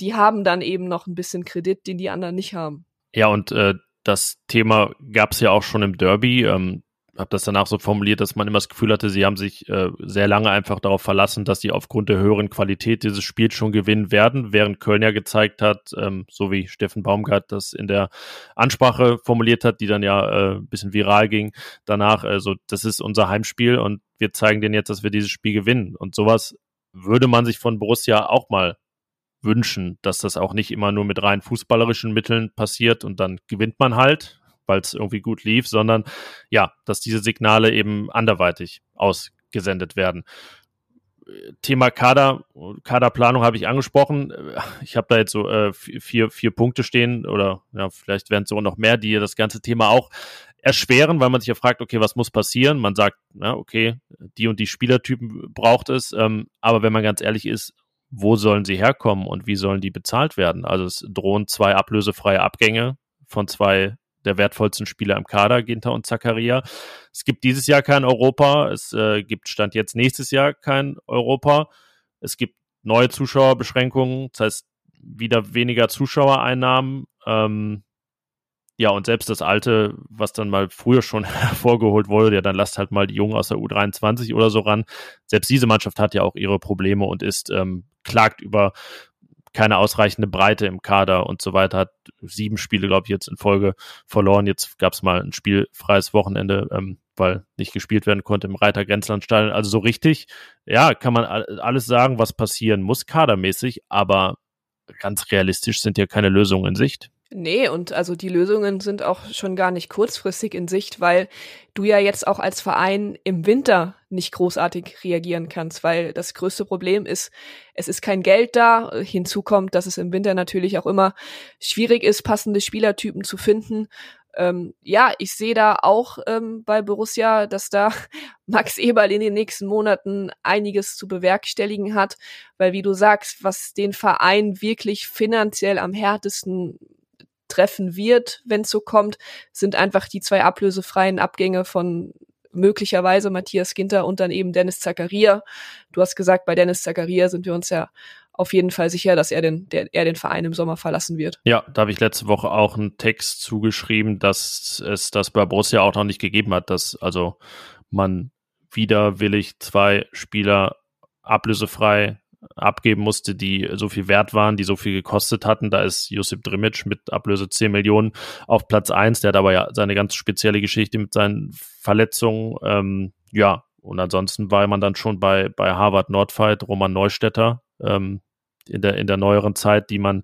die haben dann eben noch ein bisschen Kredit, den die anderen nicht haben. Ja, und äh, das Thema gab's ja auch schon im Derby. Ähm, habe das danach so formuliert, dass man immer das Gefühl hatte, sie haben sich äh, sehr lange einfach darauf verlassen, dass sie aufgrund der höheren Qualität dieses Spiels schon gewinnen werden, während Köln ja gezeigt hat, ähm, so wie Steffen Baumgart das in der Ansprache formuliert hat, die dann ja äh, ein bisschen viral ging, danach, also das ist unser Heimspiel und wir zeigen denen jetzt, dass wir dieses Spiel gewinnen. Und sowas würde man sich von Borussia auch mal wünschen, dass das auch nicht immer nur mit rein fußballerischen Mitteln passiert und dann gewinnt man halt, weil es irgendwie gut lief, sondern ja, dass diese Signale eben anderweitig ausgesendet werden. Thema Kader, Kaderplanung habe ich angesprochen. Ich habe da jetzt so äh, vier, vier Punkte stehen oder ja, vielleicht werden es so noch mehr, die das ganze Thema auch erschweren, weil man sich ja fragt, okay, was muss passieren? Man sagt, ja, okay, die und die Spielertypen braucht es, ähm, aber wenn man ganz ehrlich ist, wo sollen sie herkommen und wie sollen die bezahlt werden? Also es drohen zwei ablösefreie Abgänge von zwei der wertvollsten Spieler im Kader, Ginter und Zakaria. Es gibt dieses Jahr kein Europa. Es äh, gibt Stand jetzt nächstes Jahr kein Europa. Es gibt neue Zuschauerbeschränkungen, das heißt wieder weniger Zuschauereinnahmen. Ähm, ja, und selbst das alte, was dann mal früher schon hervorgeholt wurde, ja, dann lasst halt mal die Jungen aus der U23 oder so ran. Selbst diese Mannschaft hat ja auch ihre Probleme und ist, ähm, klagt über keine ausreichende Breite im Kader und so weiter. Hat sieben Spiele, glaube ich, jetzt in Folge verloren. Jetzt gab es mal ein spielfreies Wochenende, ähm, weil nicht gespielt werden konnte im Reiter Grenzlandstadion. Also so richtig, ja, kann man alles sagen, was passieren muss, kadermäßig, aber ganz realistisch sind ja keine Lösungen in Sicht. Nee, und also die Lösungen sind auch schon gar nicht kurzfristig in Sicht, weil du ja jetzt auch als Verein im Winter nicht großartig reagieren kannst, weil das größte Problem ist, es ist kein Geld da. Hinzu kommt, dass es im Winter natürlich auch immer schwierig ist, passende Spielertypen zu finden. Ähm, ja, ich sehe da auch ähm, bei Borussia, dass da Max Eberl in den nächsten Monaten einiges zu bewerkstelligen hat, weil wie du sagst, was den Verein wirklich finanziell am härtesten treffen wird, wenn es so kommt, sind einfach die zwei ablösefreien Abgänge von möglicherweise Matthias Ginter und dann eben Dennis Zakaria. Du hast gesagt, bei Dennis Zakaria sind wir uns ja auf jeden Fall sicher, dass er den, der, er den Verein im Sommer verlassen wird. Ja, da habe ich letzte Woche auch einen Text zugeschrieben, dass es das bei Borussia auch noch nicht gegeben hat, dass also man widerwillig zwei Spieler ablösefrei abgeben musste, die so viel wert waren, die so viel gekostet hatten. Da ist Josip Drimic mit Ablöse 10 Millionen auf Platz 1. Der hat aber ja seine ganz spezielle Geschichte mit seinen Verletzungen. Ähm, ja, und ansonsten war man dann schon bei, bei Harvard Nordfight, Roman Neustädter ähm, in, der, in der neueren Zeit, die man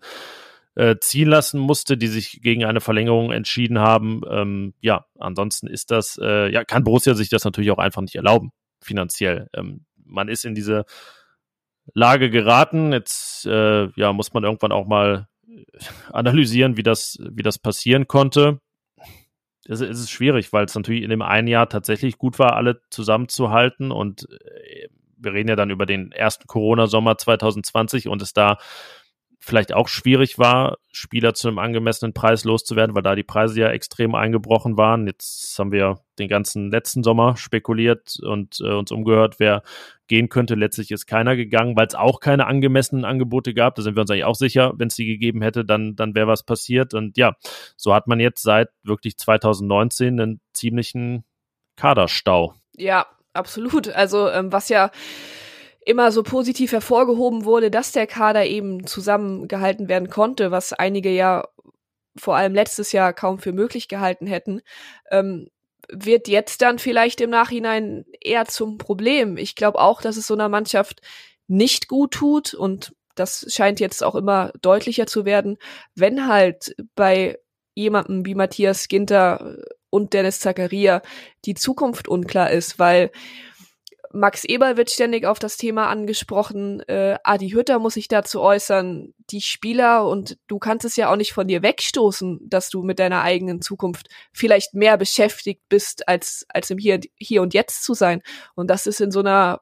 äh, ziehen lassen musste, die sich gegen eine Verlängerung entschieden haben. Ähm, ja, ansonsten ist das, äh, ja, kann Borussia sich das natürlich auch einfach nicht erlauben finanziell. Ähm, man ist in diese Lage geraten. Jetzt äh, ja, muss man irgendwann auch mal analysieren, wie das, wie das passieren konnte. Es, es ist schwierig, weil es natürlich in dem einen Jahr tatsächlich gut war, alle zusammenzuhalten. Und äh, wir reden ja dann über den ersten Corona-Sommer 2020 und es da vielleicht auch schwierig war, Spieler zu einem angemessenen Preis loszuwerden, weil da die Preise ja extrem eingebrochen waren. Jetzt haben wir den ganzen letzten Sommer spekuliert und äh, uns umgehört, wer gehen könnte. Letztlich ist keiner gegangen, weil es auch keine angemessenen Angebote gab. Da sind wir uns eigentlich auch sicher, wenn es die gegeben hätte, dann, dann wäre was passiert. Und ja, so hat man jetzt seit wirklich 2019 einen ziemlichen Kaderstau. Ja, absolut. Also ähm, was ja immer so positiv hervorgehoben wurde, dass der Kader eben zusammengehalten werden konnte, was einige ja vor allem letztes Jahr kaum für möglich gehalten hätten, ähm, wird jetzt dann vielleicht im Nachhinein eher zum Problem. Ich glaube auch, dass es so einer Mannschaft nicht gut tut und das scheint jetzt auch immer deutlicher zu werden, wenn halt bei jemandem wie Matthias Ginter und Dennis Zakaria die Zukunft unklar ist, weil Max Eberl wird ständig auf das Thema angesprochen. Äh, Adi Hütter muss sich dazu äußern. Die Spieler und du kannst es ja auch nicht von dir wegstoßen, dass du mit deiner eigenen Zukunft vielleicht mehr beschäftigt bist, als, als im Hier, Hier und Jetzt zu sein. Und das ist in so einer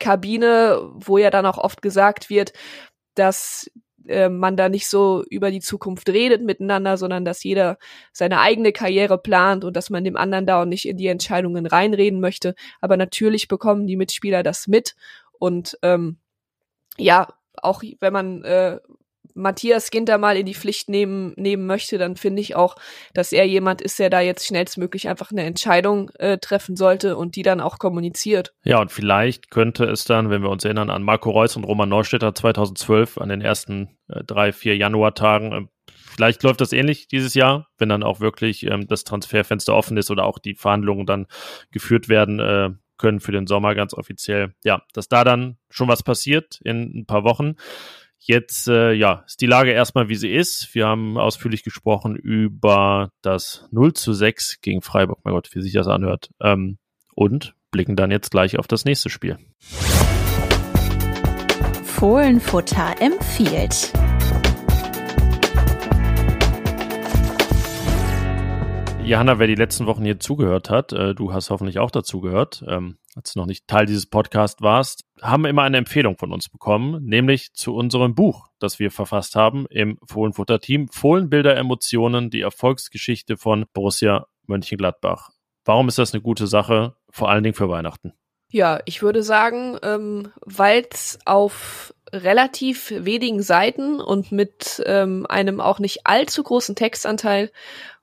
Kabine, wo ja dann auch oft gesagt wird, dass äh, man da nicht so über die Zukunft redet miteinander, sondern dass jeder seine eigene Karriere plant und dass man dem anderen da auch nicht in die Entscheidungen reinreden möchte. Aber natürlich bekommen die Mitspieler das mit und ähm, ja, auch wenn man äh, Matthias Ginter mal in die Pflicht nehmen, nehmen möchte, dann finde ich auch, dass er jemand ist, der da jetzt schnellstmöglich einfach eine Entscheidung äh, treffen sollte und die dann auch kommuniziert. Ja, und vielleicht könnte es dann, wenn wir uns erinnern an Marco Reus und Roman Neustädter 2012, an den ersten äh, drei, vier Januartagen, äh, vielleicht läuft das ähnlich dieses Jahr, wenn dann auch wirklich ähm, das Transferfenster offen ist oder auch die Verhandlungen dann geführt werden äh, können für den Sommer ganz offiziell. Ja, dass da dann schon was passiert in ein paar Wochen. Jetzt äh, ja, ist die Lage erstmal wie sie ist. Wir haben ausführlich gesprochen über das 0 zu 6 gegen Freiburg. Mein Gott, wie sich das anhört. Ähm, und blicken dann jetzt gleich auf das nächste Spiel. Fohlenfutter empfiehlt. Johanna, wer die letzten Wochen hier zugehört hat, äh, du hast hoffentlich auch dazu gehört, ähm, als du noch nicht Teil dieses Podcasts warst, haben immer eine Empfehlung von uns bekommen, nämlich zu unserem Buch, das wir verfasst haben im Fohlenfutter-Team. Fohlenbilder, Emotionen, die Erfolgsgeschichte von Borussia Mönchengladbach. Warum ist das eine gute Sache, vor allen Dingen für Weihnachten? Ja, ich würde sagen, ähm, weil es auf relativ wenigen Seiten und mit ähm, einem auch nicht allzu großen Textanteil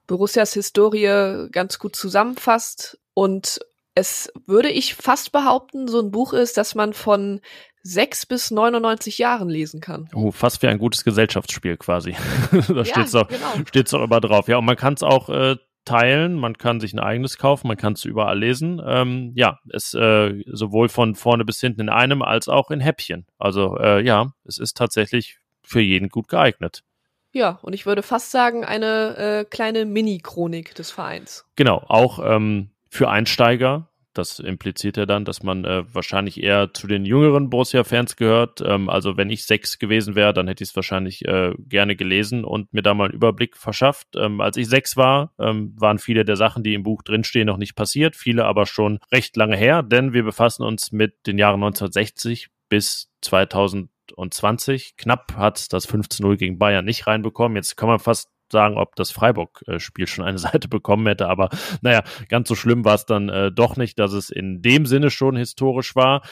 Borussias Historie ganz gut zusammenfasst und es würde ich fast behaupten, so ein Buch ist, das man von sechs bis 99 Jahren lesen kann. Oh, fast wie ein gutes Gesellschaftsspiel quasi. da ja, steht's doch, genau. steht's doch immer drauf. Ja, und man kann es auch äh, teilen, man kann sich ein eigenes kaufen, man kann es überall lesen. Ähm, ja, es äh, sowohl von vorne bis hinten in einem als auch in Häppchen. Also äh, ja, es ist tatsächlich für jeden gut geeignet. Ja, und ich würde fast sagen, eine äh, kleine Mini-Chronik des Vereins. Genau, auch ähm, für Einsteiger. Das impliziert ja dann, dass man äh, wahrscheinlich eher zu den jüngeren Borussia-Fans gehört. Ähm, also wenn ich sechs gewesen wäre, dann hätte ich es wahrscheinlich äh, gerne gelesen und mir da mal einen Überblick verschafft. Ähm, als ich sechs war, ähm, waren viele der Sachen, die im Buch drinstehen, noch nicht passiert. Viele aber schon recht lange her, denn wir befassen uns mit den Jahren 1960 bis 2020. Knapp hat das 15-0 gegen Bayern nicht reinbekommen. Jetzt kann man fast sagen, ob das Freiburg-Spiel schon eine Seite bekommen hätte. Aber naja, ganz so schlimm war es dann äh, doch nicht, dass es in dem Sinne schon historisch war.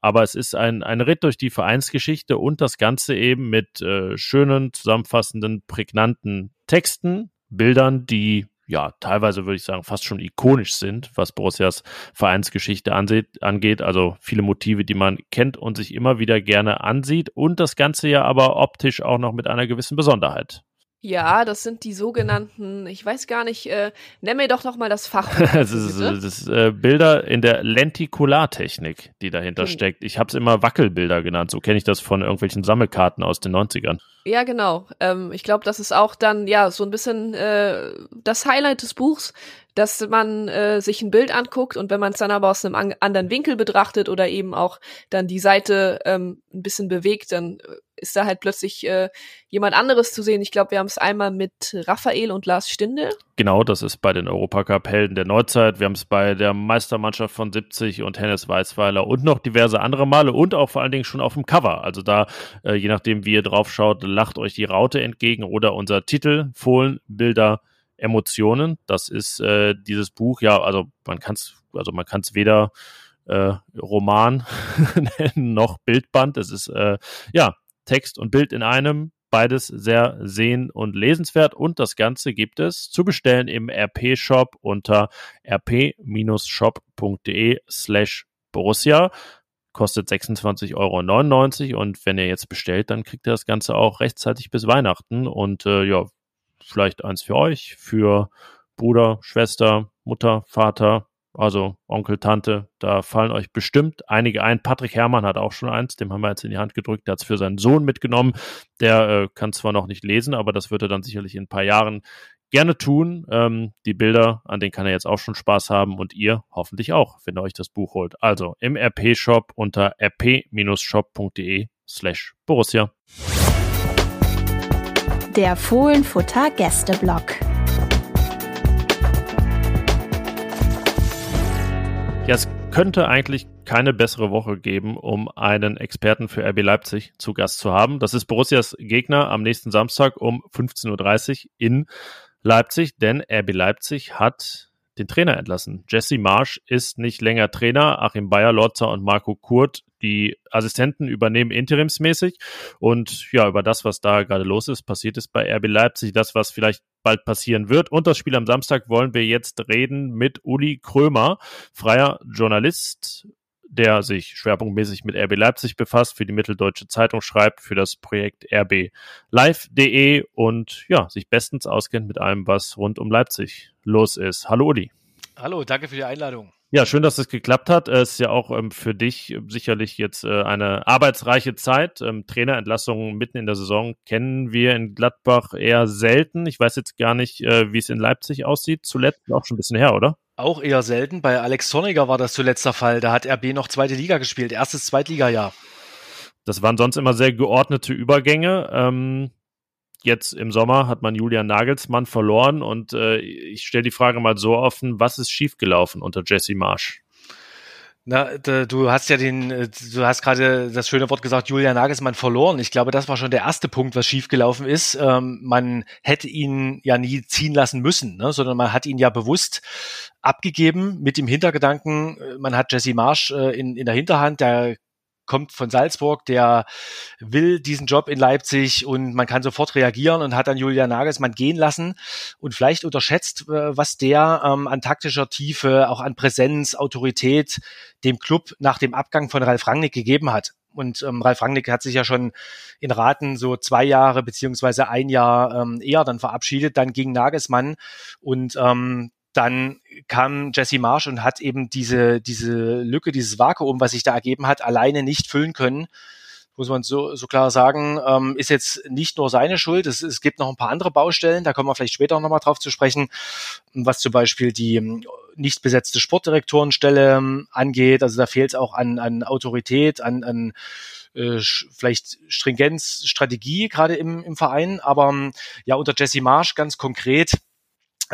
Aber es ist ein, ein Ritt durch die Vereinsgeschichte und das Ganze eben mit äh, schönen, zusammenfassenden, prägnanten Texten, Bildern, die ja, teilweise würde ich sagen, fast schon ikonisch sind, was Borussias Vereinsgeschichte ansieht, angeht. Also viele Motive, die man kennt und sich immer wieder gerne ansieht. Und das Ganze ja aber optisch auch noch mit einer gewissen Besonderheit. Ja, das sind die sogenannten, ich weiß gar nicht, äh, nenn mir doch noch mal das Fach. das ist, das ist äh, Bilder in der Lentikulartechnik, die dahinter hm. steckt. Ich habe es immer Wackelbilder genannt, so kenne ich das von irgendwelchen Sammelkarten aus den 90ern. Ja, genau. Ähm, ich glaube, das ist auch dann ja so ein bisschen äh, das Highlight des Buchs, dass man äh, sich ein Bild anguckt und wenn man es dann aber aus einem an anderen Winkel betrachtet oder eben auch dann die Seite ähm, ein bisschen bewegt, dann äh, ist da halt plötzlich äh, jemand anderes zu sehen. Ich glaube, wir haben es einmal mit Raphael und Lars Stinde. Genau, das ist bei den Europacup-Helden der Neuzeit. Wir haben es bei der Meistermannschaft von 70 und Hennes Weißweiler und noch diverse andere Male und auch vor allen Dingen schon auf dem Cover. Also da, äh, je nachdem, wie ihr drauf schaut, lacht euch die Raute entgegen oder unser Titel, Fohlen, Bilder, Emotionen. Das ist äh, dieses Buch, ja, also man kann es, also man kann es weder äh, Roman nennen noch Bildband. Es ist äh, ja Text und Bild in einem. Beides sehr sehen- und lesenswert. Und das Ganze gibt es zu bestellen im RP-Shop unter rp-shop.de slash Borussia. Kostet 26,99 Euro. Und wenn ihr jetzt bestellt, dann kriegt ihr das Ganze auch rechtzeitig bis Weihnachten. Und äh, ja, vielleicht eins für euch, für Bruder, Schwester, Mutter, Vater, also Onkel, Tante, da fallen euch bestimmt einige ein. Patrick Herrmann hat auch schon eins, dem haben wir jetzt in die Hand gedrückt, der hat es für seinen Sohn mitgenommen. Der äh, kann zwar noch nicht lesen, aber das wird er dann sicherlich in ein paar Jahren gerne tun. Ähm, die Bilder, an denen kann er jetzt auch schon Spaß haben und ihr hoffentlich auch, wenn ihr euch das Buch holt. Also im RP-Shop unter rp-shop.de slash Borussia. Der Fohlenfutter Gästeblock. Ja, es könnte eigentlich keine bessere Woche geben, um einen Experten für RB Leipzig zu Gast zu haben. Das ist Borussias Gegner am nächsten Samstag um 15.30 Uhr in Leipzig, denn RB Leipzig hat den Trainer entlassen. Jesse Marsch ist nicht länger Trainer. Achim Bayer, Lotzer und Marco Kurt, die Assistenten, übernehmen interimsmäßig. Und ja, über das, was da gerade los ist, passiert ist bei RB Leipzig, das, was vielleicht bald passieren wird. Und das Spiel am Samstag wollen wir jetzt reden mit Uli Krömer, freier Journalist, der sich schwerpunktmäßig mit RB Leipzig befasst, für die Mitteldeutsche Zeitung schreibt, für das Projekt rblive.de und ja, sich bestens auskennt mit allem, was rund um Leipzig los ist. Hallo Uli. Hallo, danke für die Einladung. Ja, schön, dass es geklappt hat. Es ist ja auch ähm, für dich sicherlich jetzt äh, eine arbeitsreiche Zeit. Ähm, Trainerentlassungen mitten in der Saison kennen wir in Gladbach eher selten. Ich weiß jetzt gar nicht, äh, wie es in Leipzig aussieht. Zuletzt auch schon ein bisschen her, oder? Auch eher selten. Bei Alex Sonniger war das zuletzt der Fall. Da hat RB noch zweite Liga gespielt, erstes Zweitligajahr. Das waren sonst immer sehr geordnete Übergänge. Ähm, jetzt im Sommer hat man Julian Nagelsmann verloren und äh, ich stelle die Frage mal so offen, was ist schiefgelaufen unter Jesse Marsch? Na, du hast ja den, äh, du hast gerade das schöne Wort gesagt, Julian Nagelsmann verloren. Ich glaube, das war schon der erste Punkt, was schiefgelaufen ist. Ähm, man hätte ihn ja nie ziehen lassen müssen, ne? sondern man hat ihn ja bewusst abgegeben mit dem Hintergedanken, äh, man hat Jesse Marsch äh, in, in der Hinterhand, der kommt von Salzburg, der will diesen Job in Leipzig und man kann sofort reagieren und hat dann Julian Nagelsmann gehen lassen und vielleicht unterschätzt, äh, was der ähm, an taktischer Tiefe, auch an Präsenz, Autorität dem Club nach dem Abgang von Ralf Rangnick gegeben hat. Und ähm, Ralf Rangnick hat sich ja schon in Raten so zwei Jahre beziehungsweise ein Jahr ähm, eher dann verabschiedet. Dann ging Nagelsmann und ähm, dann kam Jesse Marsh und hat eben diese, diese Lücke, dieses Vakuum, was sich da ergeben hat, alleine nicht füllen können. Muss man so, so klar sagen, ähm, ist jetzt nicht nur seine Schuld. Es, es gibt noch ein paar andere Baustellen, da kommen wir vielleicht später nochmal drauf zu sprechen, was zum Beispiel die ähm, nicht besetzte Sportdirektorenstelle ähm, angeht. Also da fehlt es auch an, an Autorität, an, an äh, vielleicht Stringenz, Strategie gerade im, im Verein. Aber ähm, ja, unter Jesse Marsh ganz konkret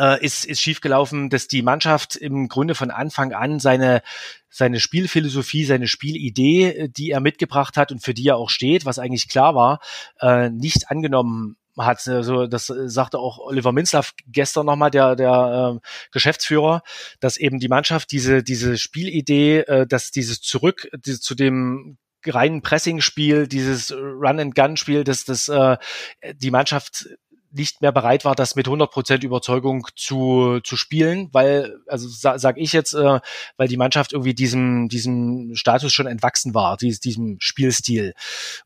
äh, ist, ist schiefgelaufen, dass die Mannschaft im Grunde von Anfang an seine, seine Spielphilosophie, seine Spielidee, äh, die er mitgebracht hat und für die er auch steht, was eigentlich klar war, äh, nicht angenommen hat. Also das sagte auch Oliver Minzlaff gestern nochmal, der, der äh, Geschäftsführer, dass eben die Mannschaft diese, diese Spielidee, äh, dass dieses Zurück die, zu dem reinen Pressing-Spiel, dieses Run-and-Gun-Spiel, dass das äh, die Mannschaft nicht mehr bereit war, das mit 100% Überzeugung zu, zu spielen, weil, also sa sag ich jetzt, äh, weil die Mannschaft irgendwie diesem, diesem Status schon entwachsen war, dies, diesem Spielstil.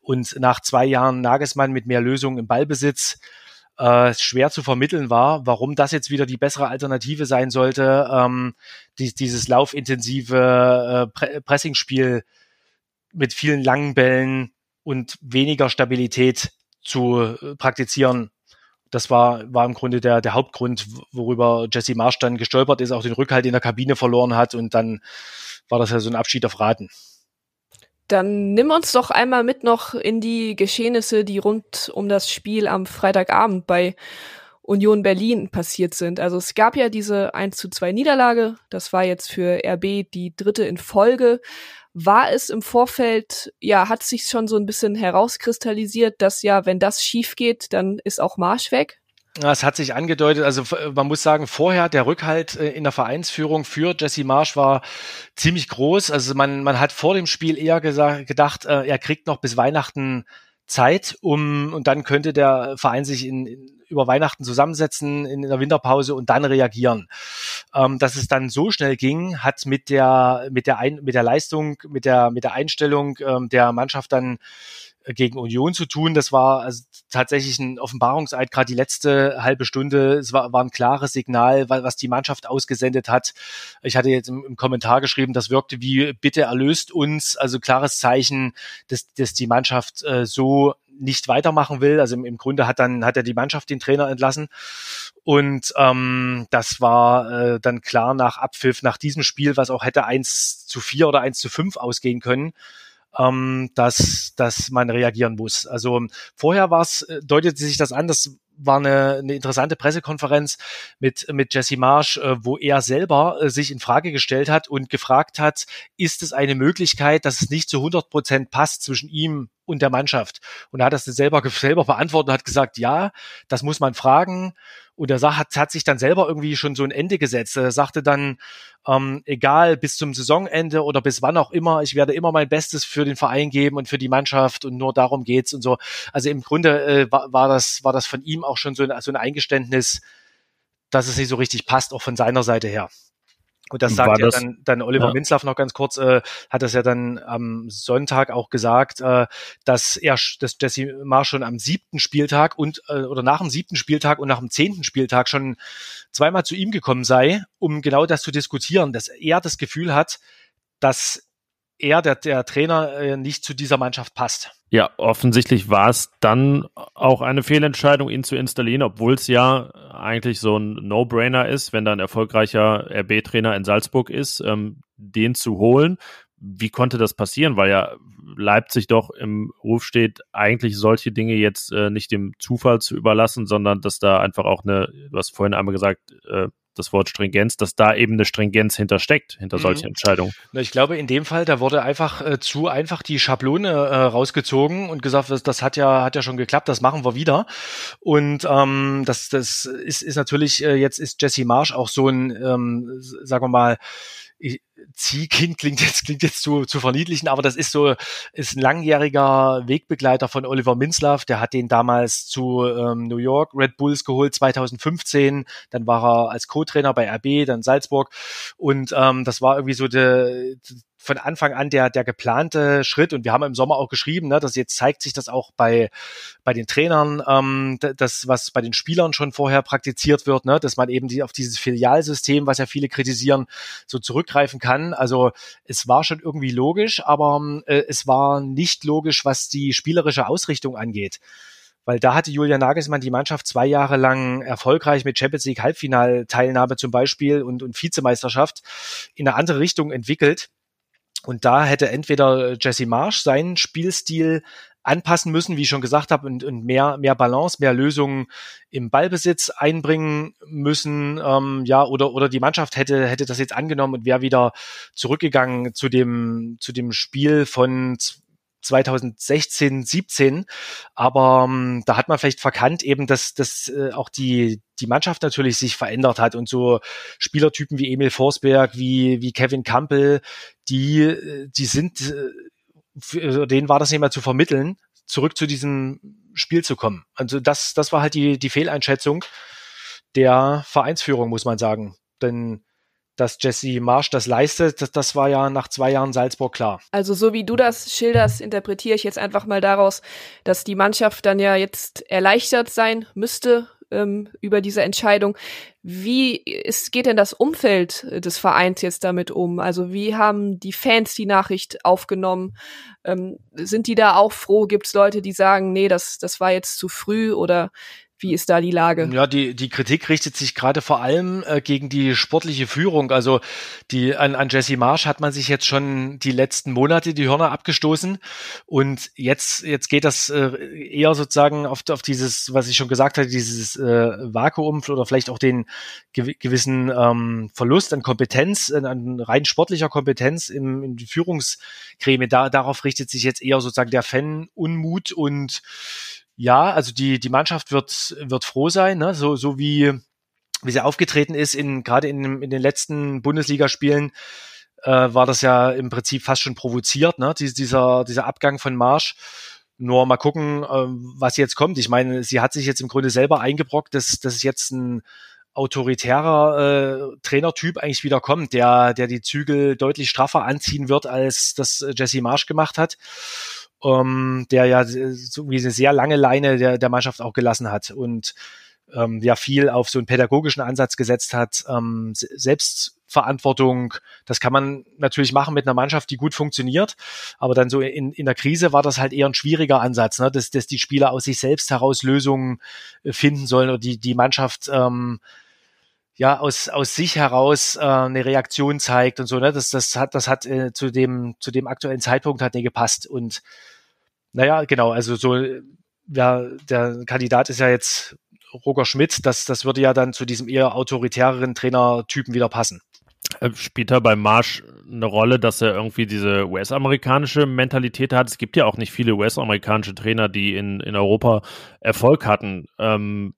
Und nach zwei Jahren Nagelsmann mit mehr Lösungen im Ballbesitz äh, schwer zu vermitteln war, warum das jetzt wieder die bessere Alternative sein sollte, ähm, die, dieses laufintensive äh, Pre Pressingspiel mit vielen langen Bällen und weniger Stabilität zu äh, praktizieren das war, war im Grunde der, der Hauptgrund, worüber Jesse Marsch dann gestolpert ist, auch den Rückhalt in der Kabine verloren hat und dann war das ja so ein Abschied auf Raten. Dann nimm uns doch einmal mit noch in die Geschehnisse, die rund um das Spiel am Freitagabend bei Union Berlin passiert sind. Also es gab ja diese 1 zu 2 Niederlage. Das war jetzt für RB die dritte in Folge. War es im Vorfeld, ja, hat sich schon so ein bisschen herauskristallisiert, dass ja, wenn das schief geht, dann ist auch Marsch weg? Es hat sich angedeutet, also man muss sagen, vorher der Rückhalt äh, in der Vereinsführung für Jesse Marsch war ziemlich groß. Also man, man hat vor dem Spiel eher gesagt, gedacht, äh, er kriegt noch bis Weihnachten Zeit, um und dann könnte der Verein sich in, in über Weihnachten zusammensetzen in, der Winterpause und dann reagieren. Ähm, dass es dann so schnell ging, hat mit der mit der Ein, mit der Leistung, mit der mit der Einstellung ähm, der Mannschaft dann gegen Union zu tun. Das war also tatsächlich ein Offenbarungseid, gerade die letzte halbe Stunde. Es war, war ein klares Signal, was die Mannschaft ausgesendet hat. Ich hatte jetzt im, im, Kommentar geschrieben, das wirkte wie bitte erlöst uns. Also klares Zeichen, dass, dass die Mannschaft äh, so nicht weitermachen will. Also im, im Grunde hat dann hat er die Mannschaft den Trainer entlassen. Und ähm, das war äh, dann klar nach Abpfiff, nach diesem Spiel, was auch hätte eins zu vier oder eins zu fünf ausgehen können ähm, dass, dass man reagieren muss. Also vorher war es, äh, deutete sich das an, das war eine, eine interessante Pressekonferenz mit, mit Jesse Marsch, äh, wo er selber äh, sich in Frage gestellt hat und gefragt hat, ist es eine Möglichkeit, dass es nicht zu 100 Prozent passt zwischen ihm und der Mannschaft? Und er hat das selber, selber beantwortet und hat gesagt, ja, das muss man fragen. Und er hat, hat sich dann selber irgendwie schon so ein Ende gesetzt. Er sagte dann, ähm, egal bis zum Saisonende oder bis wann auch immer, ich werde immer mein Bestes für den Verein geben und für die Mannschaft und nur darum geht's und so. Also im Grunde äh, war, war das war das von ihm auch schon so ein, so ein Eingeständnis, dass es nicht so richtig passt, auch von seiner Seite her. Und das sagt ja dann, dann Oliver ja. Minzlaff noch ganz kurz, äh, hat das ja dann am Sonntag auch gesagt, äh, dass er, dass Jesse Marsch schon am siebten Spieltag und äh, oder nach dem siebten Spieltag und nach dem zehnten Spieltag schon zweimal zu ihm gekommen sei, um genau das zu diskutieren, dass er das Gefühl hat, dass er, der, der Trainer, äh, nicht zu dieser Mannschaft passt. Ja, offensichtlich war es dann auch eine Fehlentscheidung, ihn zu installieren, obwohl es ja eigentlich so ein No-Brainer ist, wenn da ein erfolgreicher RB-Trainer in Salzburg ist, ähm, den zu holen. Wie konnte das passieren? Weil ja Leipzig doch im Ruf steht, eigentlich solche Dinge jetzt äh, nicht dem Zufall zu überlassen, sondern dass da einfach auch eine, du hast vorhin einmal gesagt, äh, das Wort Stringenz, dass da eben eine Stringenz hintersteckt, hinter solchen mhm. Entscheidungen. Ich glaube, in dem Fall, da wurde einfach äh, zu einfach die Schablone äh, rausgezogen und gesagt, das, das hat ja, hat ja schon geklappt, das machen wir wieder. Und ähm, das, das ist, ist natürlich, äh, jetzt ist Jesse Marsch auch so ein, ähm, sagen wir mal, Ziehkind klingt jetzt, klingt jetzt zu, zu verniedlichen, aber das ist so, ist ein langjähriger Wegbegleiter von Oliver Minzlaff. Der hat den damals zu ähm, New York Red Bulls geholt 2015. Dann war er als Co-Trainer bei RB, dann Salzburg. Und ähm, das war irgendwie so de, von Anfang an der, der geplante Schritt. Und wir haben im Sommer auch geschrieben, ne, dass jetzt zeigt sich das auch bei, bei den Trainern, ähm, das, was bei den Spielern schon vorher praktiziert wird, ne, dass man eben die, auf dieses Filialsystem, was ja viele kritisieren, so zurückgreifen kann. Also es war schon irgendwie logisch, aber äh, es war nicht logisch, was die spielerische Ausrichtung angeht weil da hatte Julian Nagelsmann die Mannschaft zwei Jahre lang erfolgreich mit Champions League Halbfinalteilnahme zum Beispiel und, und Vizemeisterschaft in eine andere Richtung entwickelt. Und da hätte entweder Jesse Marsch seinen Spielstil anpassen müssen, wie ich schon gesagt habe, und, und mehr, mehr Balance, mehr Lösungen im Ballbesitz einbringen müssen, ähm, ja, oder, oder die Mannschaft hätte, hätte das jetzt angenommen und wäre wieder zurückgegangen zu dem, zu dem Spiel von 2016, 17. Aber ähm, da hat man vielleicht verkannt eben, dass, dass äh, auch die, die Mannschaft natürlich sich verändert hat und so Spielertypen wie Emil Forsberg, wie, wie Kevin Campbell, die, äh, die sind, äh, für denen war das nicht mehr zu vermitteln, zurück zu diesem Spiel zu kommen. Also das, das war halt die, die Fehleinschätzung der Vereinsführung, muss man sagen. Denn dass Jesse Marsch das leistet, das, das war ja nach zwei Jahren Salzburg klar. Also so wie du das schilderst, interpretiere ich jetzt einfach mal daraus, dass die Mannschaft dann ja jetzt erleichtert sein müsste ähm, über diese Entscheidung. Wie ist, geht denn das Umfeld des Vereins jetzt damit um? Also wie haben die Fans die Nachricht aufgenommen? Ähm, sind die da auch froh? Gibt es Leute, die sagen, nee, das, das war jetzt zu früh? Oder Wie ist da die Lage? Ja, die, die Kritik richtet sich gerade vor allem äh, gegen die sportliche Führung. Also die, an, an Jesse Marsch hat man sich jetzt schon die letzten Monate die Hörner abgestoßen. Und jetzt, jetzt geht das äh, eher sozusagen auf, auf dieses, was ich schon gesagt hatte, dieses äh, Vakuum oder vielleicht auch den gew gewissen ähm, Verlust an Kompetenz, an, an rein sportlicher Kompetenz im, in die Führungsgremie. Da, darauf richtet sich jetzt eher sozusagen der Fan-Unmut und ja, also die, die Mannschaft wird, wird froh sein, ne? so, so wie, wie sie aufgetreten ist, in, gerade in, in den letzten Bundesligaspielen, äh, war das ja im Prinzip fast schon provoziert, ne? Dies, dieser, dieser Abgang von Marsch. Nur mal gucken, äh, was jetzt kommt. Ich meine, sie hat sich jetzt im Grunde selber eingebrockt, dass, dass jetzt ein autoritärer äh, Trainertyp eigentlich wieder kommt, der, der die Zügel deutlich straffer anziehen wird, als das Jesse Marsch gemacht hat ähm, der ja so wie eine sehr lange Leine der, der Mannschaft auch gelassen hat und ähm, ja viel auf so einen pädagogischen Ansatz gesetzt hat, ähm, Selbstverantwortung, das kann man natürlich machen mit einer Mannschaft, die gut funktioniert, aber dann so in, in der Krise war das halt eher ein schwieriger Ansatz, ne? dass, dass die Spieler aus sich selbst heraus Lösungen äh, finden sollen oder die, die Mannschaft ähm, ja aus aus sich heraus äh, eine Reaktion zeigt und so ne das das hat das hat äh, zu dem zu dem aktuellen Zeitpunkt hat nicht gepasst und naja, genau, also so, ja, der Kandidat ist ja jetzt Roger Schmidt, das, das würde ja dann zu diesem eher autoritäreren Trainertypen wieder passen. Äh, spielt er bei Marsch eine Rolle, dass er irgendwie diese US-amerikanische Mentalität hat? Es gibt ja auch nicht viele US-amerikanische Trainer, die in, in Europa Erfolg hatten. Ähm,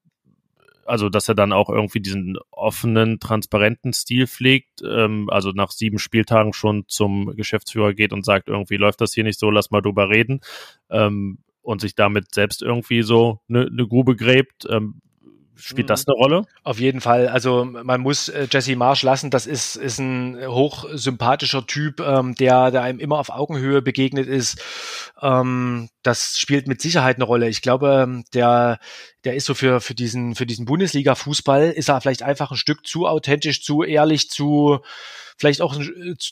also, dass er dann auch irgendwie diesen offenen, transparenten Stil pflegt, ähm, also nach sieben Spieltagen schon zum Geschäftsführer geht und sagt, irgendwie läuft das hier nicht so, lass mal drüber reden. Ähm, und sich damit selbst irgendwie so eine ne Grube gräbt. Ähm, Spielt das mhm. eine Rolle? Auf jeden Fall. Also man muss äh, Jesse Marsch lassen. Das ist, ist ein hochsympathischer Typ, ähm, der, der einem immer auf Augenhöhe begegnet ist. Ähm, das spielt mit Sicherheit eine Rolle. Ich glaube, ähm, der, der ist so für, für diesen, für diesen Bundesliga-Fußball ist er vielleicht einfach ein Stück zu authentisch, zu ehrlich, zu, vielleicht auch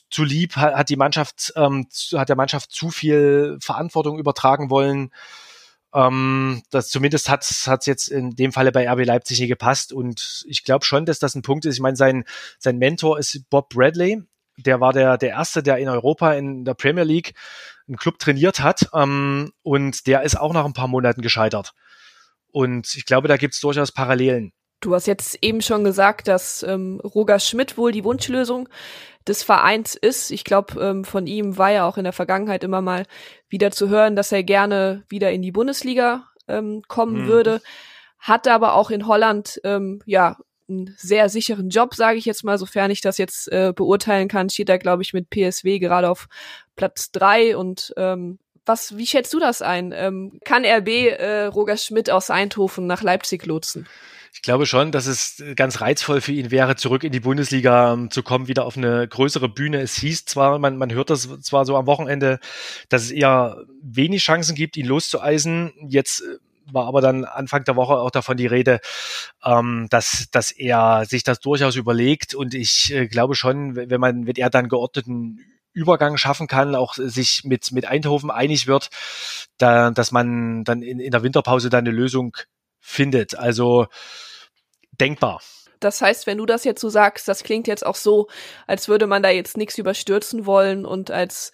zu lieb, hat die Mannschaft, ähm, hat der Mannschaft zu viel Verantwortung übertragen wollen. Ähm, das zumindest hat es jetzt in dem Falle bei RB Leipzig nicht gepasst und ich glaube schon, dass das ein Punkt ist. Ich meine, sein, sein Mentor ist Bob Bradley. Der war der, der Erste, der in Europa in der Premier League einen Club trainiert hat ähm, und der ist auch nach ein paar Monaten gescheitert. Und ich glaube, da gibt es durchaus Parallelen. Du hast jetzt eben schon gesagt, dass ähm, Roger Schmidt wohl die Wunschlösung des Vereins ist. Ich glaube, ähm, von ihm war ja auch in der Vergangenheit immer mal wieder zu hören, dass er gerne wieder in die Bundesliga ähm, kommen mhm. würde. Hat aber auch in Holland ähm, ja einen sehr sicheren Job, sage ich jetzt mal, sofern ich das jetzt äh, beurteilen kann, steht er, glaube ich, mit PSW gerade auf Platz drei und ähm, was, wie schätzt du das ein? Ähm, kann RB äh, Roger Schmidt aus Eindhoven nach Leipzig lotsen? Ich glaube schon, dass es ganz reizvoll für ihn wäre, zurück in die Bundesliga ähm, zu kommen, wieder auf eine größere Bühne. Es hieß zwar, man, man hört das zwar so am Wochenende, dass es eher wenig Chancen gibt, ihn loszueisen. Jetzt äh, war aber dann Anfang der Woche auch davon die Rede, ähm, dass, dass er sich das durchaus überlegt. Und ich äh, glaube schon, wenn man, wenn er dann geordneten Übergang schaffen kann, auch sich mit, mit Eindhoven einig wird, da, dass man dann in, in der Winterpause dann eine Lösung findet. Also denkbar. Das heißt, wenn du das jetzt so sagst, das klingt jetzt auch so, als würde man da jetzt nichts überstürzen wollen und als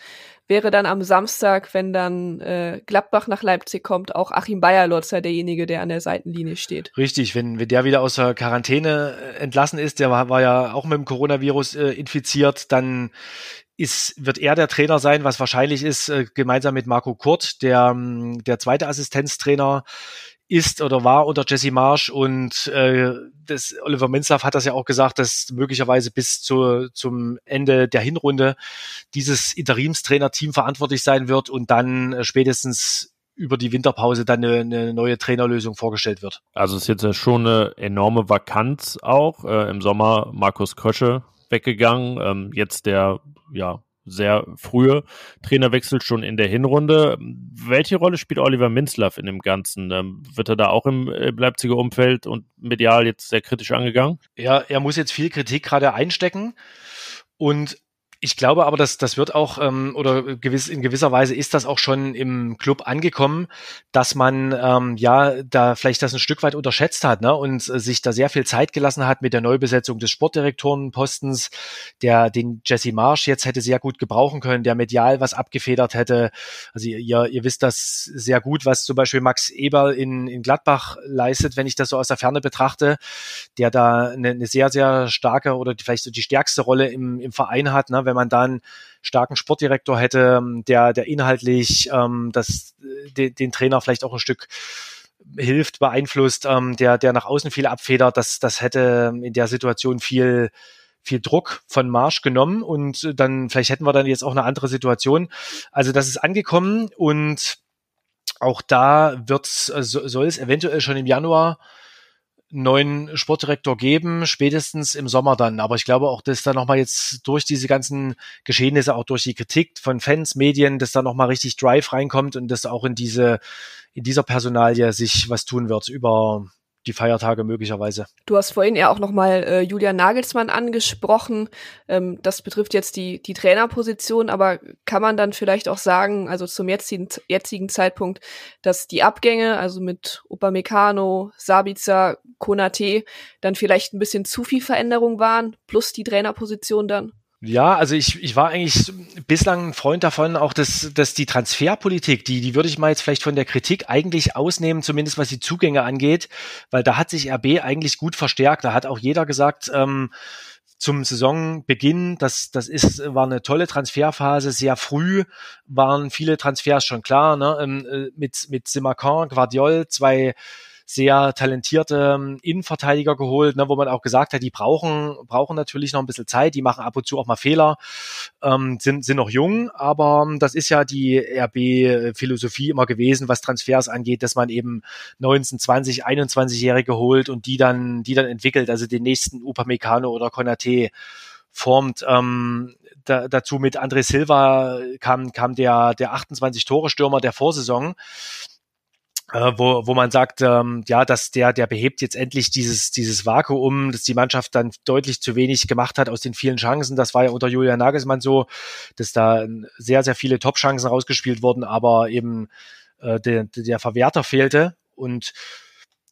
wäre dann am Samstag, wenn dann äh, Gladbach nach Leipzig kommt, auch Achim Bayerlotzer derjenige, der an der Seitenlinie steht. Richtig, wenn, wenn der wieder aus der Quarantäne äh, entlassen ist, der war, war ja auch mit dem Coronavirus äh, infiziert, dann ist, wird er der Trainer sein, was wahrscheinlich ist, äh, gemeinsam mit Marco Kurt, der, der zweite Assistenztrainer ist oder war unter Jesse Marsch und äh, das, Oliver Minzlaff hat das ja auch gesagt, dass möglicherweise bis zu, zum Ende der Hinrunde dieses Interimstrainerteam verantwortlich sein wird und dann äh, spätestens über die Winterpause dann eine, eine neue Trainerlösung vorgestellt wird. Also es ist jetzt schon eine enorme Vakanz auch. Äh, Im Sommer Markus Krösche weggegangen, ähm, jetzt der ja sehr frühe Trainerwechsel schon in der Hinrunde. Welche Rolle spielt Oliver Minzlaff in dem Ganzen? Ähm, wird er da auch im äh, Leipziger Umfeld und medial jetzt sehr kritisch angegangen? Ja, er muss jetzt viel Kritik gerade einstecken und Ich glaube aber, dass das wird auch ähm, oder gewiss, in gewisser Weise ist das auch schon im Club angekommen, dass man ähm, ja da vielleicht das ein Stück weit unterschätzt hat ne? und äh, sich da sehr viel Zeit gelassen hat mit der Neubesetzung des Sportdirektorenpostens, der den Jesse Marsch jetzt hätte sehr gut gebrauchen können, der medial was abgefedert hätte. Also ihr, ihr wisst das sehr gut, was zum Beispiel Max Eberl in, in Gladbach leistet, wenn ich das so aus der Ferne betrachte, der da eine, eine sehr, sehr starke oder vielleicht so die stärkste Rolle im, im Verein hat, ne? Wenn man da einen starken Sportdirektor hätte, ähm, der, der inhaltlich ähm, das, de, den Trainer vielleicht auch ein Stück hilft, beeinflusst, ähm, der, der nach außen viel abfedert, das, das hätte in der Situation viel, viel Druck von Marsch genommen und dann vielleicht hätten wir dann jetzt auch eine andere Situation. Also das ist angekommen und auch da wird's, äh, soll es eventuell schon im Januar neuen Sportdirektor geben, spätestens im Sommer dann. Aber ich glaube auch, dass da nochmal jetzt durch diese ganzen Geschehnisse, auch durch die Kritik von Fans, Medien, dass da nochmal richtig Drive reinkommt und dass auch in diese, in dieser Personalie sich was tun wird über die Feiertage möglicherweise. Du hast vorhin ja auch nochmal äh, Julian Nagelsmann angesprochen. Ähm, das betrifft jetzt die, die Trainerposition, aber kann man dann vielleicht auch sagen, also zum jetzigen, jetzigen Zeitpunkt, dass die Abgänge, also mit Upamecano, Sabitzer, Konate, dann vielleicht ein bisschen zu viel Veränderung waren, plus die Trainerposition dann? Ja, also ich, ich war eigentlich bislang ein Freund davon, auch dass, dass die Transferpolitik, die, die würde ich mal jetzt vielleicht von der Kritik eigentlich ausnehmen, zumindest was die Zugänge angeht, weil da hat sich RB eigentlich gut verstärkt. Da hat auch jeder gesagt, ähm, zum Saisonbeginn, das, das ist, war eine tolle Transferphase, sehr früh waren viele Transfers schon klar, ne? Ähm, äh, mit, mit Simacan, Guardiol, zwei sehr talentierte ähm, Innenverteidiger geholt, ne, wo man auch gesagt hat, die brauchen, brauchen natürlich noch ein bisschen Zeit, die machen ab und zu auch mal Fehler, ähm, sind, sind noch jung, aber ähm, das ist ja die RB-Philosophie immer gewesen, was Transfers angeht, dass man eben 19, 20, 21-Jährige holt und die dann, die dann entwickelt, also den nächsten Upamecano oder Konate formt. Ähm, da, dazu mit André Silva kam, kam der, der 28 Tore Stürmer der Vorsaison äh, wo, wo man sagt, ähm, ja, dass der, der behebt jetzt endlich dieses, dieses Vakuum, dass die Mannschaft dann deutlich zu wenig gemacht hat aus den vielen Chancen. Das war ja unter Julian Nagelsmann so, dass da sehr, sehr viele Top-Chancen rausgespielt wurden, aber eben äh, der, der Verwerter fehlte. Und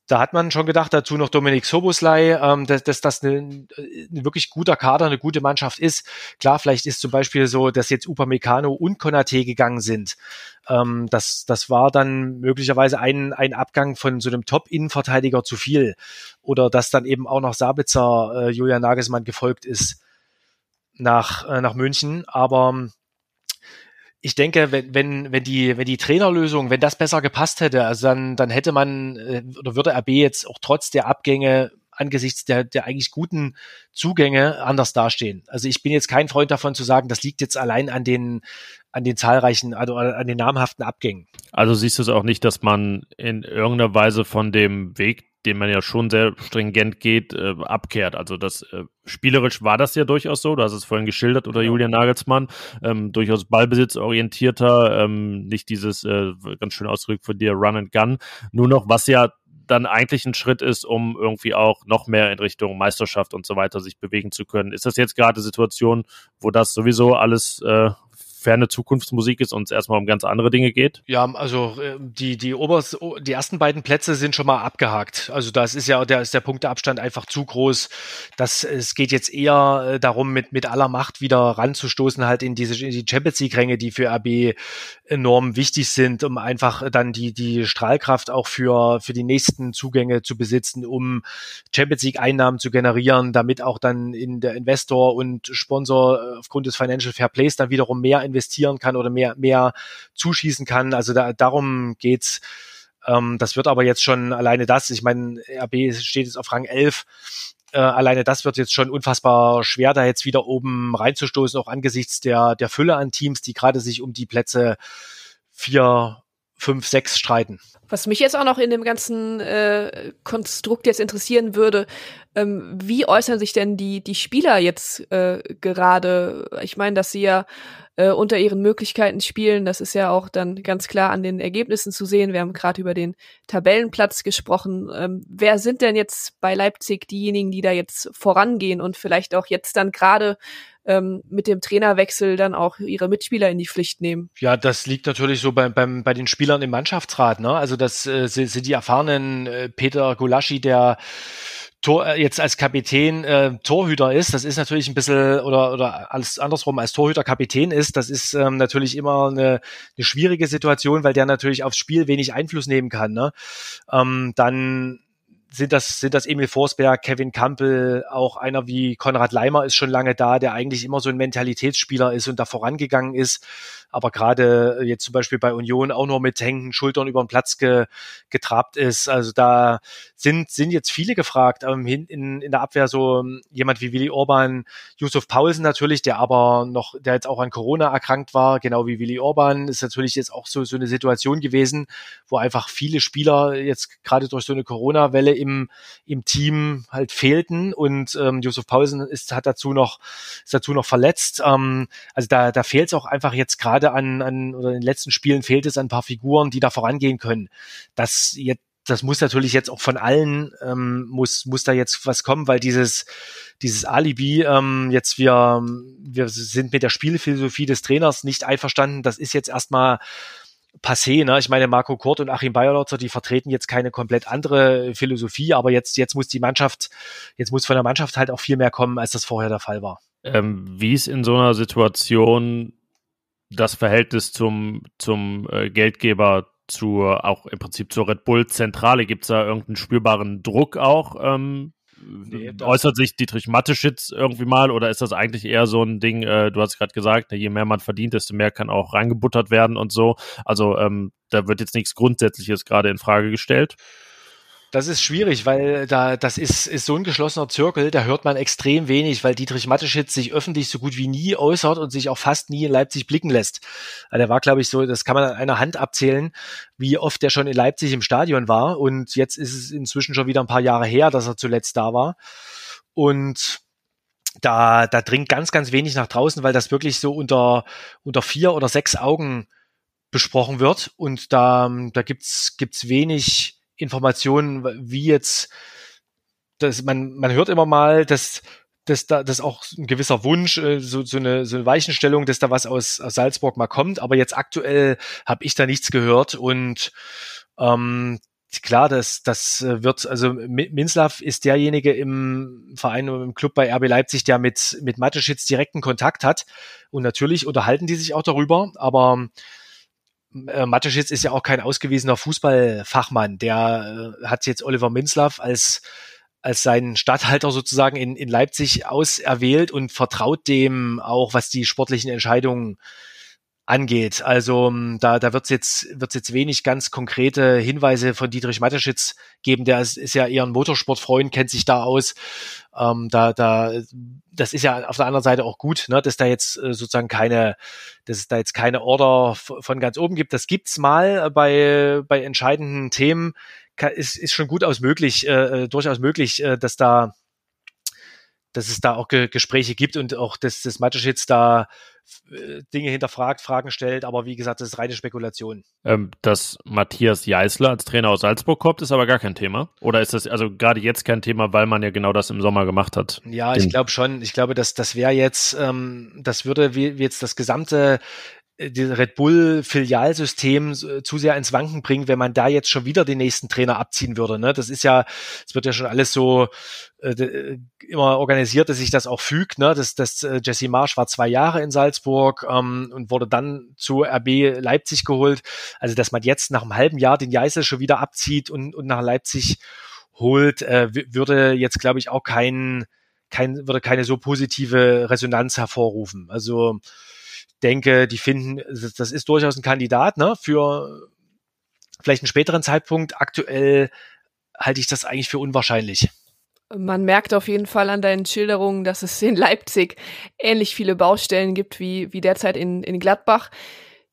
da hat man schon gedacht, dazu noch Dominik Soboslai, ähm, dass, dass das ein wirklich guter Kader, eine gute Mannschaft ist. Klar, vielleicht ist zum Beispiel so, dass jetzt Upamecano und Konate gegangen sind. Ähm, das, das war dann möglicherweise ein, ein Abgang von so einem Top-Innenverteidiger zu viel. Oder dass dann eben auch noch Sabitzer äh, Julian Nagelsmann gefolgt ist nach, äh, nach München. Aber ich denke, wenn, wenn, wenn die, wenn die Trainerlösung, wenn das besser gepasst hätte, also dann, dann hätte man äh, oder würde RB jetzt auch trotz der Abgänge angesichts der, der eigentlich guten Zugänge anders dastehen. Also ich bin jetzt kein Freund davon zu sagen, das liegt jetzt allein an den, an den zahlreichen, also an den namhaften Abgängen. Also siehst du es auch nicht, dass man in irgendeiner Weise von dem Weg, den man ja schon sehr stringent geht, äh, abkehrt. Also das äh, spielerisch war das ja durchaus so, du hast es vorhin geschildert oder ja. Julian Nagelsmann, ähm, durchaus ballbesitzorientierter, ähm, nicht dieses äh, ganz schön ausgedrückt von dir Run and Gun. Nur noch, was ja dann eigentlich ein Schritt ist, um irgendwie auch noch mehr in Richtung Meisterschaft und so weiter sich bewegen zu können. Ist das jetzt gerade Situation, wo das sowieso alles äh, ferne Zukunftsmusik ist und es erstmal um ganz andere Dinge geht? Ja, also äh, die, die oberst, die ersten beiden Plätze sind schon mal abgehakt. Also das ist ja, da ist der Punkteabstand einfach zu groß. Das, es geht jetzt eher äh, darum, mit, mit aller Macht wieder ranzustoßen, halt in diese, in die Champions League-Ränge, die für RB enorm wichtig sind, um einfach dann die, die Strahlkraft auch für, für die nächsten Zugänge zu besitzen, um Champions League-Einnahmen zu generieren, damit auch dann in der Investor und Sponsor äh, aufgrund des Financial Fair Plays dann wiederum mehr investieren kann oder mehr, mehr zuschießen kann. Also da, darum geht's. Ähm, das wird aber jetzt schon alleine das, ich meine, RB steht jetzt auf Rang 11, äh, alleine das wird jetzt schon unfassbar schwer, da jetzt wieder oben reinzustoßen, auch angesichts der, der Fülle an Teams, die gerade sich um die Plätze vier, fünf, sechs streiten. Was mich jetzt auch noch in dem ganzen äh, Konstrukt jetzt interessieren würde, ähm, wie äußern sich denn die, die Spieler jetzt äh, gerade? Ich meine, dass sie ja äh, unter ihren Möglichkeiten spielen. Das ist ja auch dann ganz klar an den Ergebnissen zu sehen. Wir haben gerade über den Tabellenplatz gesprochen. Ähm, wer sind denn jetzt bei Leipzig diejenigen, die da jetzt vorangehen und vielleicht auch jetzt dann gerade ähm, mit dem Trainerwechsel dann auch ihre Mitspieler in die Pflicht nehmen. Ja, das liegt natürlich so beim, beim, bei den Spielern im Mannschaftsrat. Ne? Also das äh, sind die erfahrenen äh, Peter Gulaschi, der Tor, äh, jetzt als Kapitän äh, Torhüter ist, das ist natürlich ein bisschen, oder, oder als andersrum als Torhüter Kapitän ist, das ist ähm, natürlich immer eine, eine schwierige Situation, weil der natürlich aufs Spiel wenig Einfluss nehmen kann. Ne? Ähm, dann sind das, sind das Emil Forsberg, Kevin Campbell, auch einer wie Konrad Leimer ist schon lange da, der eigentlich immer so ein Mentalitätsspieler ist und da vorangegangen ist aber gerade jetzt zum Beispiel bei Union auch nur mit hängenden Schultern über den Platz ge, getrabt ist. Also da sind, sind jetzt viele gefragt. Ähm, in, in der Abwehr so ähm, jemand wie Willi Orban, Yusuf Paulsen natürlich, der aber noch, der jetzt auch an Corona erkrankt war, genau wie Willi Orban, ist natürlich jetzt auch so, so eine Situation gewesen, wo einfach viele Spieler jetzt gerade durch so eine Corona-Welle im, im Team halt fehlten und ähm, Yusuf Paulsen ist, hat dazu noch, ist dazu noch verletzt. Ähm, also da, da fehlt es auch einfach jetzt gerade gerade an, an oder in den letzten Spielen fehlt es an ein paar Figuren, die da vorangehen können. Das jetzt das muss natürlich jetzt auch von allen ähm, muss muss da jetzt was kommen, weil dieses dieses Alibi ähm, jetzt wir wir sind mit der Spielphilosophie des Trainers nicht einverstanden. Das ist jetzt erstmal passé. Ne? Ich meine, Marco Kurt und Achim Bayerlotzer, die vertreten jetzt keine komplett andere Philosophie, aber jetzt jetzt muss die Mannschaft jetzt muss von der Mannschaft halt auch viel mehr kommen, als das vorher der Fall war. Ähm, wie ist in so einer Situation das Verhältnis zum, zum äh, Geldgeber zur, auch im Prinzip zur Red Bull Zentrale? Gibt es da irgendeinen spürbaren Druck auch? Ähm, nee, äußert sich Dietrich Matteschitz irgendwie mal oder ist das eigentlich eher so ein Ding, äh, du hast gerade gesagt, je mehr man verdient, desto mehr kann auch reingebuttert werden und so. Also ähm, da wird jetzt nichts Grundsätzliches gerade in Frage gestellt. Das ist schwierig, weil da das ist, ist so ein geschlossener Zirkel, da hört man extrem wenig, weil Dietrich Matteschitz sich öffentlich so gut wie nie äußert und sich auch fast nie in Leipzig blicken lässt. Also der war, glaube ich, so, das kann man an einer Hand abzählen, wie oft der schon in Leipzig im Stadion war. Und jetzt ist es inzwischen schon wieder ein paar Jahre her, dass er zuletzt da war. Und da, da dringt ganz, ganz wenig nach draußen, weil das wirklich so unter, unter vier oder sechs Augen besprochen wird. Und da, da gibt's gibt's wenig Informationen, wie jetzt, dass man, man hört immer mal, dass dass da das auch ein gewisser Wunsch, äh, so, so, eine, so eine Weichenstellung, dass da was aus, aus Salzburg mal kommt. Aber jetzt aktuell habe ich da nichts gehört und ähm, klar, das, das wird, also Minslav ist derjenige im Verein im Club bei RB Leipzig, der mit, mit Mateschitz direkten Kontakt hat. Und natürlich unterhalten die sich auch darüber, aber äh, Mateschitz ist ja auch kein ausgewiesener Fußballfachmann. Der äh, hat jetzt Oliver Minzlaff als als seinen Stadthalter sozusagen in, in Leipzig auserwählt und vertraut dem auch, was die sportlichen Entscheidungen angeht. Also ähm, da, da wird es jetzt, wird's jetzt wenig ganz konkrete Hinweise von Dietrich Mateschitz geben. Der ist, ist ja eher ein Motorsportfreund, kennt sich da aus. Ähm, da, da, das ist ja auf der anderen Seite auch gut, ne, dass da jetzt äh, sozusagen keine, dass es da jetzt keine Order von ganz oben gibt. Das gibt's mal bei, bei entscheidenden Themen. Ist, ist schon gut aus möglich, äh, äh durchaus möglich, äh, dass da dass es da auch Ge Gespräche gibt und auch, dass das Mateschitz da Dinge hinterfragt, Fragen stellt, aber wie gesagt, das ist reine Spekulation. Ähm, dass Matthias Jeißler als Trainer aus Salzburg kommt, ist aber gar kein Thema. Oder ist das also gerade jetzt kein Thema, weil man ja genau das im Sommer gemacht hat? Ja, ich glaube schon. Ich glaube, dass das wäre jetzt, ähm, das würde wie, wie jetzt das gesamte die Red Bull Filialsystem zu sehr ins Wanken bringen, wenn man da jetzt schon wieder den nächsten Trainer abziehen würde. Ne? Das ist ja, es wird ja schon alles so äh, immer organisiert, dass sich das auch fügt. Ne? Das, das äh, Jesse Marsch war zwei Jahre in Salzburg ähm, und wurde dann zu RB Leipzig geholt. Also dass man jetzt nach einem halben Jahr den Jeißel schon wieder abzieht und, und nach Leipzig holt, äh, würde jetzt glaube ich auch kein, kein würde keine so positive Resonanz hervorrufen. Also denke, die finden, das ist durchaus ein Kandidat ne, für vielleicht einen späteren Zeitpunkt. Aktuell halte ich das eigentlich für unwahrscheinlich. Man merkt auf jeden Fall an deinen Schilderungen, dass es in Leipzig ähnlich viele Baustellen gibt wie, wie derzeit in, in Gladbach.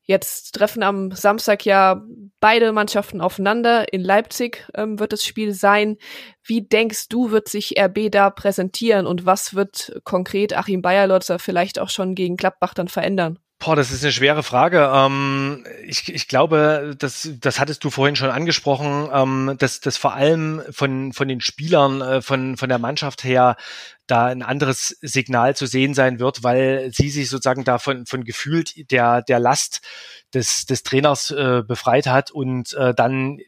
Jetzt treffen am Samstag ja beide Mannschaften aufeinander. In Leipzig ähm, wird das Spiel sein. Wie denkst du, wird sich RB da präsentieren und was wird konkret Achim Bayerlotzer vielleicht auch schon gegen Gladbach dann verändern? Boah, das ist eine schwere Frage. Ähm, ich, ich glaube, das, das hattest du vorhin schon angesprochen, ähm, dass, dass vor allem von, von den Spielern, äh, von, von der Mannschaft her da ein anderes Signal zu sehen sein wird, weil sie sich sozusagen davon von gefühlt der, der Last des, des Trainers äh, befreit hat und äh, dann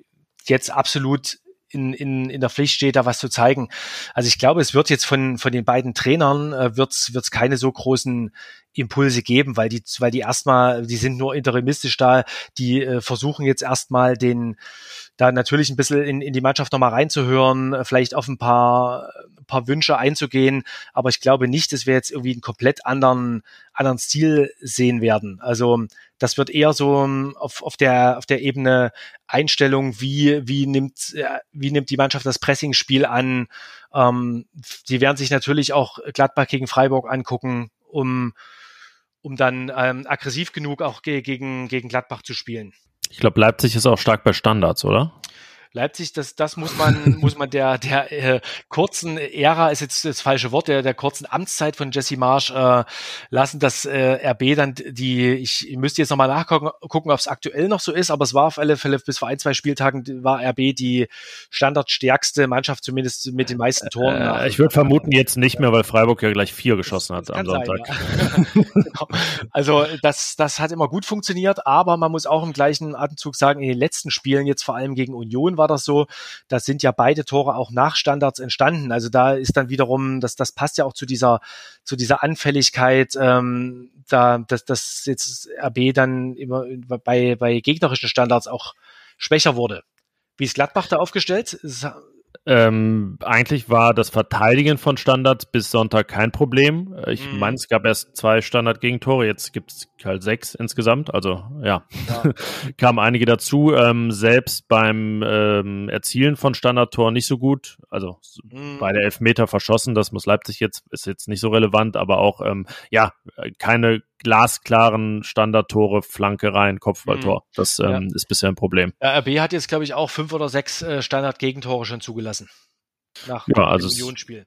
jetzt absolut in, in, in der Pflicht steht, da was zu zeigen. Also ich glaube, es wird jetzt von, von den beiden Trainern äh, wird's wird's keine so großen Impulse geben, weil die, weil die erstmal, die sind nur interimistisch da, die äh, versuchen jetzt erstmal den, da natürlich ein bisschen in, in die Mannschaft nochmal reinzuhören, vielleicht auf ein paar, paar Wünsche einzugehen, aber ich glaube nicht, dass wir jetzt irgendwie einen komplett anderen, anderen Stil sehen werden. Also das wird eher so ähm, auf, auf, der, auf der Ebene Einstellung, wie, wie, nimmt, wie nimmt die Mannschaft das Pressingspiel an. Ähm, die werden sich natürlich auch Gladbach gegen Freiburg angucken, um, um dann ähm, aggressiv genug auch ge gegen, gegen Gladbach zu spielen. Ich glaube, Leipzig ist auch stark bei Standards, oder? Leipzig, das, das muss man, muss man der, der äh, kurzen Ära, ist jetzt das falsche Wort, der, der kurzen Amtszeit von Jesse Marsch äh, lassen, dass äh, RB dann die, ich, ich müsste jetzt nochmal nachgucken, gucken, ob es aktuell noch so ist, aber es war auf alle Fälle bis vor ein, zwei Spieltagen war RB die standardstärkste Mannschaft, zumindest mit den meisten Toren. Äh, ich würde vermuten jetzt nicht mehr, weil Freiburg ja gleich vier geschossen hat am Sonntag. Sein, ja. genau. Also das, das hat immer gut funktioniert, aber man muss auch im gleichen Atemzug sagen, in den letzten Spielen, jetzt vor allem gegen Union, war das so. Da sind ja beide Tore auch nach Standards entstanden. Also da ist dann wiederum, das, das passt ja auch zu dieser, zu dieser Anfälligkeit, ähm, da, dass, dass jetzt RB dann immer bei, bei gegnerischen Standards auch schwächer wurde. Wie ist Gladbach da aufgestellt? Ähm, eigentlich war das Verteidigen von Standards bis Sonntag kein Problem. Äh, ich mm. meine, es gab erst zwei Standard-Gegentore, jetzt gibt es halt sechs insgesamt. Also ja, ja. kamen einige dazu. Ähm, selbst beim ähm, Erzielen von Standardtor nicht so gut. Also mm. beide Elfmeter verschossen, das muss Leipzig jetzt, ist jetzt nicht so relevant, aber auch ähm, ja, keine glasklaren Standardtore, Flanke rein, Kopfballtor. Mhm. Das ähm, ja. ist bisher ein Problem. RB hat jetzt, glaube ich, auch fünf oder sechs äh, Standard-Gegentore schon zugelassen. Nach ja, also dem Unionsspiel.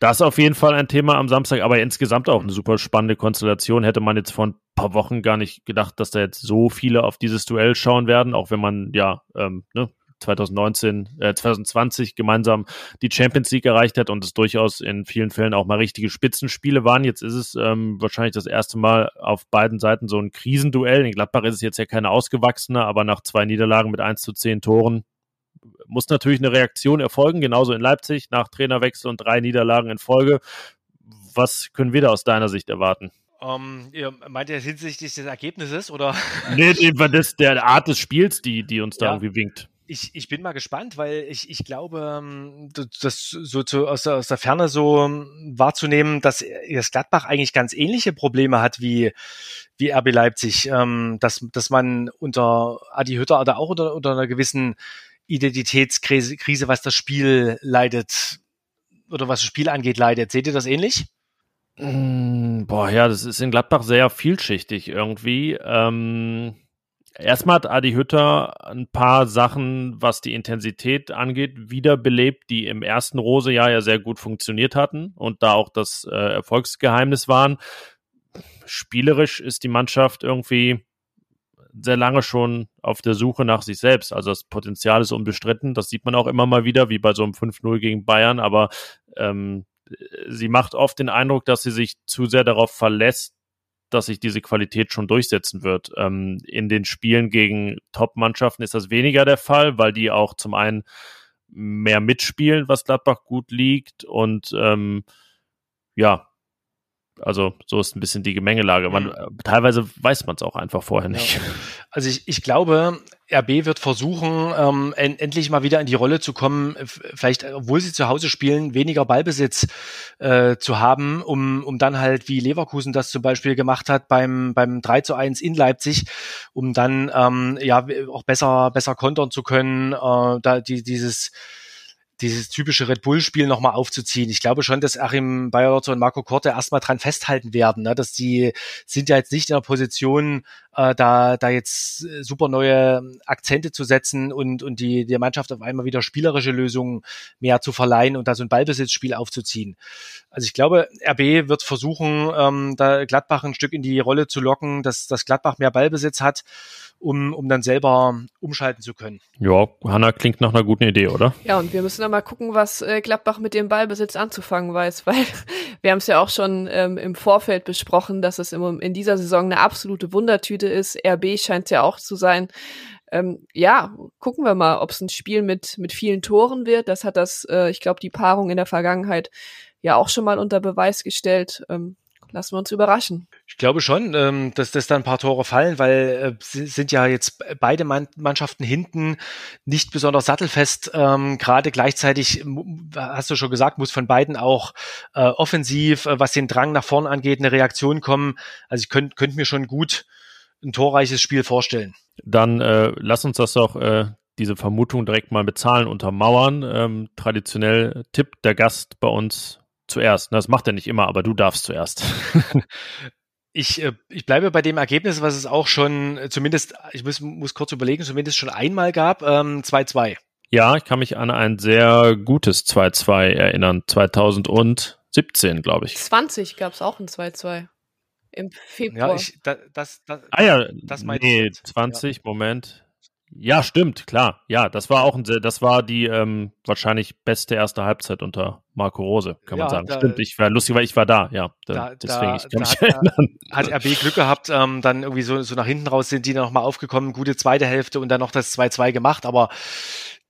Das ist auf jeden Fall ein Thema am Samstag, aber insgesamt auch eine super spannende Konstellation. Hätte man jetzt vor ein paar Wochen gar nicht gedacht, dass da jetzt so viele auf dieses Duell schauen werden, auch wenn man ja ähm, ne, 2019, äh, 2020 gemeinsam die Champions League erreicht hat und es durchaus in vielen Fällen auch mal richtige Spitzenspiele waren. Jetzt ist es ähm, wahrscheinlich das erste Mal auf beiden Seiten so ein Krisenduell. In Gladbach ist es jetzt ja keine ausgewachsene, aber nach zwei Niederlagen mit 1 zu 10 Toren muss natürlich eine Reaktion erfolgen, genauso in Leipzig nach Trainerwechsel und drei Niederlagen in Folge. Was können wir da aus deiner Sicht erwarten? Um, ähm, ihr meint ihr hinsichtlich des Ergebnisses oder? Nee, das, der Art des Spiels, die, die uns da ja. irgendwie winkt ich, ich bin mal gespannt, weil ich, ich glaube, ähm, das so zu, aus, der, aus der Ferne so ähm, wahrzunehmen, dass das Gladbach eigentlich ganz ähnliche Probleme hat wie, wie RB Leipzig, dass, dass man unter Adi Hütter oder auch unter, unter einer gewissen Identitätskrise, Krise, was das Spiel leidet oder was das Spiel angeht, leidet. Seht ihr das ähnlich? Mm, boah, ja, das ist in Gladbach sehr vielschichtig irgendwie. Ähm Erstmal hat Adi Hütter ein paar Sachen, was die Intensität angeht, wiederbelebt, die im ersten Rose-Jahr ja sehr gut funktioniert hatten und da auch das äh, Erfolgsgeheimnis waren. Spielerisch ist die Mannschaft irgendwie sehr lange schon auf der Suche nach sich selbst. Also das Potenzial ist unbestritten. Das sieht man auch immer mal wieder, wie bei so einem 5-0 gegen Bayern. Aber ähm, sie macht oft den Eindruck, dass sie sich zu sehr darauf verlässt, dass sich diese Qualität schon durchsetzen wird. Ähm, in den Spielen gegen Top-Mannschaften ist das weniger der Fall, weil die auch zum einen mehr mitspielen, was Gladbach gut liegt und ähm, ja, also so ist ein bisschen die Gemengelage. Man, mhm. Teilweise weiß man es auch einfach vorher nicht. Ja. Also ich, ich glaube, RB wird versuchen, ähm, en endlich mal wieder in die Rolle zu kommen, vielleicht, obwohl sie zu Hause spielen, weniger Ballbesitz äh, zu haben, um, um dann halt, wie Leverkusen das zum Beispiel gemacht hat beim, beim 3 zu 1 in Leipzig, um dann ähm, ja auch besser, besser kontern zu können, äh, da die, dieses dieses typische Red Bull-Spiel nochmal aufzuziehen. Ich glaube schon, dass Achim Bayerlotzer und Marco Korte erstmal dran festhalten werden, ne? dass die sind ja jetzt nicht in der Position, äh, da, da jetzt äh, super neue Akzente zu setzen und, und die, der Mannschaft auf einmal wieder spielerische Lösungen mehr zu verleihen und da so ein Ballbesitzspiel aufzuziehen. Also ich glaube, RB wird versuchen, ähm, da Gladbach ein Stück in die Rolle zu locken, dass, dass Gladbach mehr Ballbesitz hat, um, um dann selber umschalten zu können. Ja, Hanna klingt nach einer guten Idee, oder? Ja, und wir müssen dann mal gucken, was äh, Gladbach mit dem Ballbesitz anzufangen weiß, weil wir haben es ja auch schon ähm, im Vorfeld besprochen, dass es im, in dieser Saison eine absolute Wundertüte ist. RB scheint ja auch zu sein. Ähm, ja, gucken wir mal, ob es ein Spiel mit, mit vielen Toren wird. Das hat das, äh, ich glaube, die Paarung in der Vergangenheit ja auch schon mal unter Beweis gestellt. Ähm, lassen wir uns überraschen. Ich glaube schon, ähm, dass das dann ein paar Tore fallen, weil äh, sind ja jetzt beide Mannschaften hinten nicht besonders sattelfest. Ähm, Gerade gleichzeitig, hast du schon gesagt, muss von beiden auch äh, offensiv, äh, was den Drang nach vorn angeht, eine Reaktion kommen. Also ich könnte könnt mir schon gut ein torreiches Spiel vorstellen. Dann äh, lass uns das doch äh, diese Vermutung direkt mal mit Zahlen untermauern. Ähm, traditionell tippt der Gast bei uns zuerst. Das macht er nicht immer, aber du darfst zuerst. Ich, äh, ich bleibe bei dem Ergebnis, was es auch schon äh, zumindest, ich muss, muss kurz überlegen, zumindest schon einmal gab, 2-2. Ähm, ja, ich kann mich an ein sehr gutes 2-2 erinnern. 2017, glaube ich. 20 gab es auch ein 2-2. Im Februar. Ja, ich, da, das, das, ah ja, das nee, 20, ja. Moment. Ja, stimmt, klar. Ja, das war auch ein das war die ähm, wahrscheinlich beste erste Halbzeit unter Marco Rose, kann ja, man sagen. Da, stimmt, ich war lustig, weil ich war da, ja. Da, deswegen, ich kann mich hat, erinnern. Hat RB Glück gehabt, ähm, dann irgendwie so, so nach hinten raus sind die nochmal aufgekommen, gute zweite Hälfte und dann noch das 2-2 gemacht, aber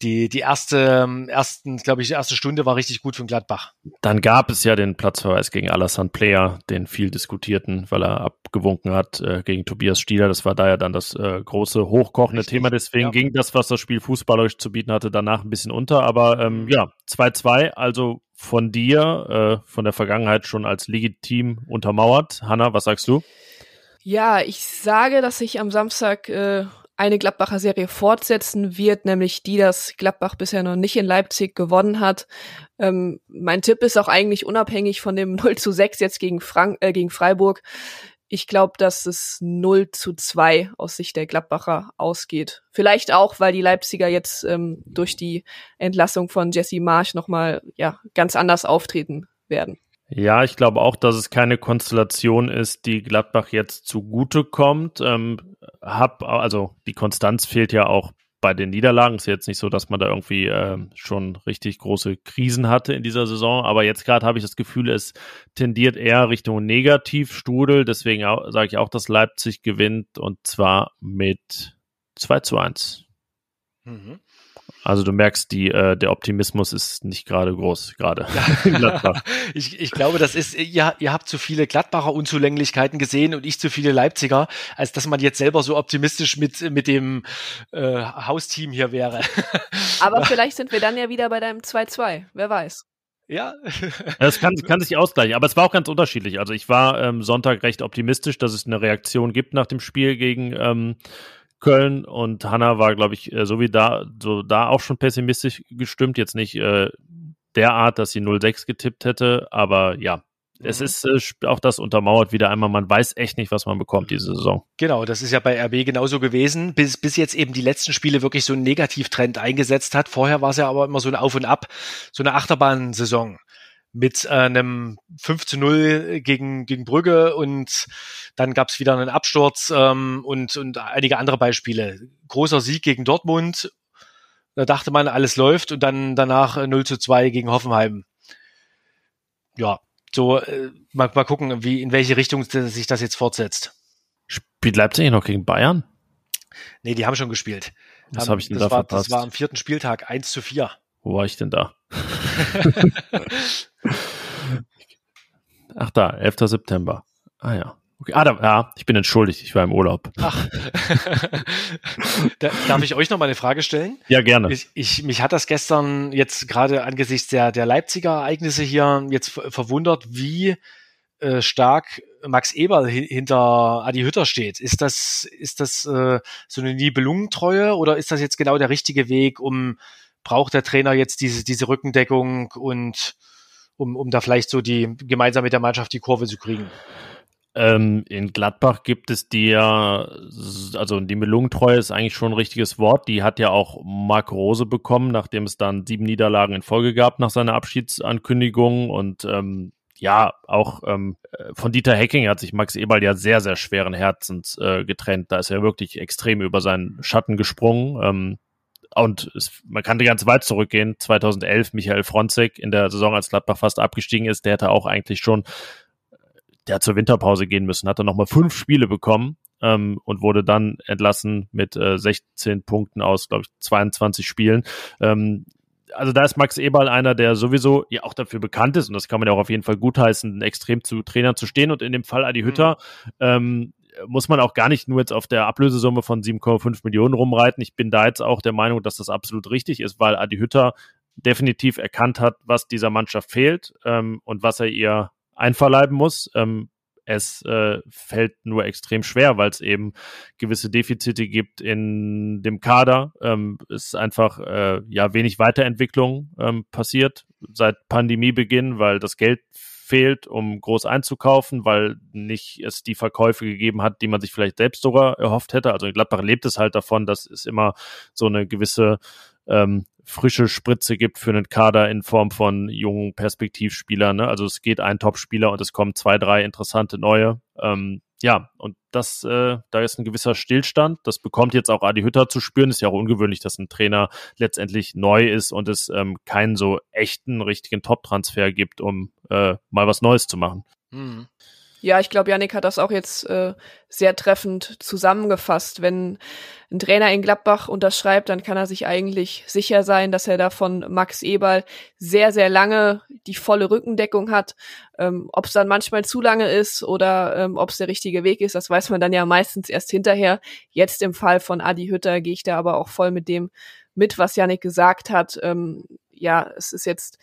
die, die erste, ähm, ersten, glaube ich, die erste Stunde war richtig gut für Gladbach. Dann gab es ja den Platzverweis gegen Alassane Player, den viel diskutierten, weil er abgewunken hat äh, gegen Tobias Stieler. Das war da ja dann das äh, große, hochkochende richtig, Thema. Deswegen ja. ging das, was das Spiel fußballerisch zu bieten hatte, danach ein bisschen unter. Aber ähm, ja, 2-2, also von dir, äh, von der Vergangenheit schon als legitim untermauert. Hanna, was sagst du? Ja, ich sage, dass ich am Samstag äh, eine Gladbacher Serie fortsetzen wird, nämlich die, dass Gladbach bisher noch nicht in Leipzig gewonnen hat. Ähm, mein Tipp ist auch eigentlich unabhängig von dem 0 zu 6 jetzt gegen, Frank äh, gegen Freiburg. Ich glaube, dass es 0 zu 2 aus Sicht der Gladbacher ausgeht. Vielleicht auch, weil die Leipziger jetzt ähm, durch die Entlassung von Jesse Marsch nochmal ja, ganz anders auftreten werden. Ja, ich glaube auch, dass es keine Konstellation ist, die Gladbach jetzt zugute kommt. Ähm, hab, also die Konstanz fehlt ja auch bei den Niederlagen. Ist jetzt nicht so, dass man da irgendwie äh, schon richtig große Krisen hatte in dieser Saison. Aber jetzt gerade habe ich das Gefühl, es tendiert eher Richtung Negativstrudel. Deswegen sage ich auch, dass Leipzig gewinnt und zwar mit 2 zu 1. Mhm. Also du merkst, die, äh, der Optimismus ist nicht gerade groß, gerade ja. ich, ich glaube, das ist, ihr, ihr habt zu viele Gladbacher Unzulänglichkeiten gesehen und ich zu viele Leipziger, als dass man jetzt selber so optimistisch mit, mit dem äh, Hausteam hier wäre. Aber vielleicht sind wir dann ja wieder bei deinem 2-2, wer weiß. Ja. das kann, kann sich ausgleichen, aber es war auch ganz unterschiedlich. Also ich war ähm, Sonntag recht optimistisch, dass es eine Reaktion gibt nach dem Spiel gegen ähm, Köln und Hanna war, glaube ich, äh, so wie da, so da auch schon pessimistisch gestimmt. Jetzt nicht äh, derart, dass sie 0-6 getippt hätte, aber ja, mhm. es ist äh, auch das untermauert wieder einmal, man weiß echt nicht, was man bekommt diese Saison. Genau, das ist ja bei RB genauso gewesen, bis, bis jetzt eben die letzten Spiele wirklich so einen Negativtrend eingesetzt hat. Vorher war es ja aber immer so ein Auf und Ab, so eine Achterbahnsaison mit einem 5 zu 0 gegen, gegen Brügge und dann gab es wieder einen Absturz ähm, und, und einige andere Beispiele. Großer Sieg gegen Dortmund, da dachte man, alles läuft und dann danach 0 zu 2 gegen Hoffenheim. Ja, so äh, mal, mal gucken, wie in welche Richtung sich das jetzt fortsetzt. Spielt Leipzig noch gegen Bayern? Nee, die haben schon gespielt. Was habe ich denn das da war, verpasst? Das war am vierten Spieltag 1 zu 4. Wo war ich denn da? Ach da, 11. September. Ah ja. Okay. Ah, da, ja, ich bin entschuldigt, ich war im Urlaub. Ach. Darf ich euch noch mal eine Frage stellen? Ja, gerne. Ich, ich, mich hat das gestern jetzt gerade angesichts der, der Leipziger Ereignisse hier jetzt verwundert, wie äh, stark Max Eberl hinter Adi Hütter steht. Ist das, ist das äh, so eine Nibelungentreue oder ist das jetzt genau der richtige Weg, um braucht der Trainer jetzt diese, diese Rückendeckung und um, um da vielleicht so die gemeinsam mit der Mannschaft die Kurve zu kriegen? Ähm, in Gladbach gibt es die ja, also die Melungentreue ist eigentlich schon ein richtiges Wort. Die hat ja auch Marc Rose bekommen, nachdem es dann sieben Niederlagen in Folge gab nach seiner Abschiedsankündigung. Und ähm, ja, auch ähm, von Dieter Hecking hat sich Max Eberl ja sehr, sehr schweren Herzens äh, getrennt. Da ist er wirklich extrem über seinen Schatten gesprungen. Und es, man kann ganz weit zurückgehen. 2011 Michael Fronzek in der Saison, als Gladbach fast abgestiegen ist, der hätte auch eigentlich schon der hat zur Winterpause gehen müssen, hat dann nochmal fünf Spiele bekommen ähm, und wurde dann entlassen mit äh, 16 Punkten aus, glaube ich, 22 Spielen. Ähm, also da ist Max Eberl einer, der sowieso ja auch dafür bekannt ist, und das kann man ja auch auf jeden Fall gutheißen, extrem zu Trainern zu stehen. Und in dem Fall Adi Hütter mhm. ähm, muss man auch gar nicht nur jetzt auf der Ablösesumme von 7,5 Millionen rumreiten. Ich bin da jetzt auch der Meinung, dass das absolut richtig ist, weil Adi Hütter definitiv erkannt hat, was dieser Mannschaft fehlt ähm, und was er ihr einverleiben muss. Ähm, es äh, fällt nur extrem schwer, weil es eben gewisse Defizite gibt in dem Kader. Ähm, es ist einfach äh, ja wenig Weiterentwicklung ähm, passiert seit Pandemiebeginn, weil das Geld fehlt, um groß einzukaufen, weil nicht es die Verkäufe gegeben hat, die man sich vielleicht selbst sogar erhofft hätte. Also in Gladbach lebt es halt davon, dass es immer so eine gewisse ähm, frische Spritze gibt für einen Kader in Form von jungen Perspektivspielern. Ne? Also es geht ein Top-Spieler und es kommen zwei, drei interessante neue. Ähm, ja, und das, äh, da ist ein gewisser Stillstand. Das bekommt jetzt auch Adi Hütter zu spüren. Ist ja auch ungewöhnlich, dass ein Trainer letztendlich neu ist und es ähm, keinen so echten, richtigen Top-Transfer gibt, um äh, mal was Neues zu machen. Mhm. Ja, ich glaube, Yannick hat das auch jetzt äh, sehr treffend zusammengefasst. Wenn ein Trainer in Gladbach unterschreibt, dann kann er sich eigentlich sicher sein, dass er da von Max Eberl sehr, sehr lange die volle Rückendeckung hat. Ähm, ob es dann manchmal zu lange ist oder ähm, ob es der richtige Weg ist, das weiß man dann ja meistens erst hinterher. Jetzt im Fall von Adi Hütter gehe ich da aber auch voll mit dem mit, was Yannick gesagt hat. Ähm, ja, es ist jetzt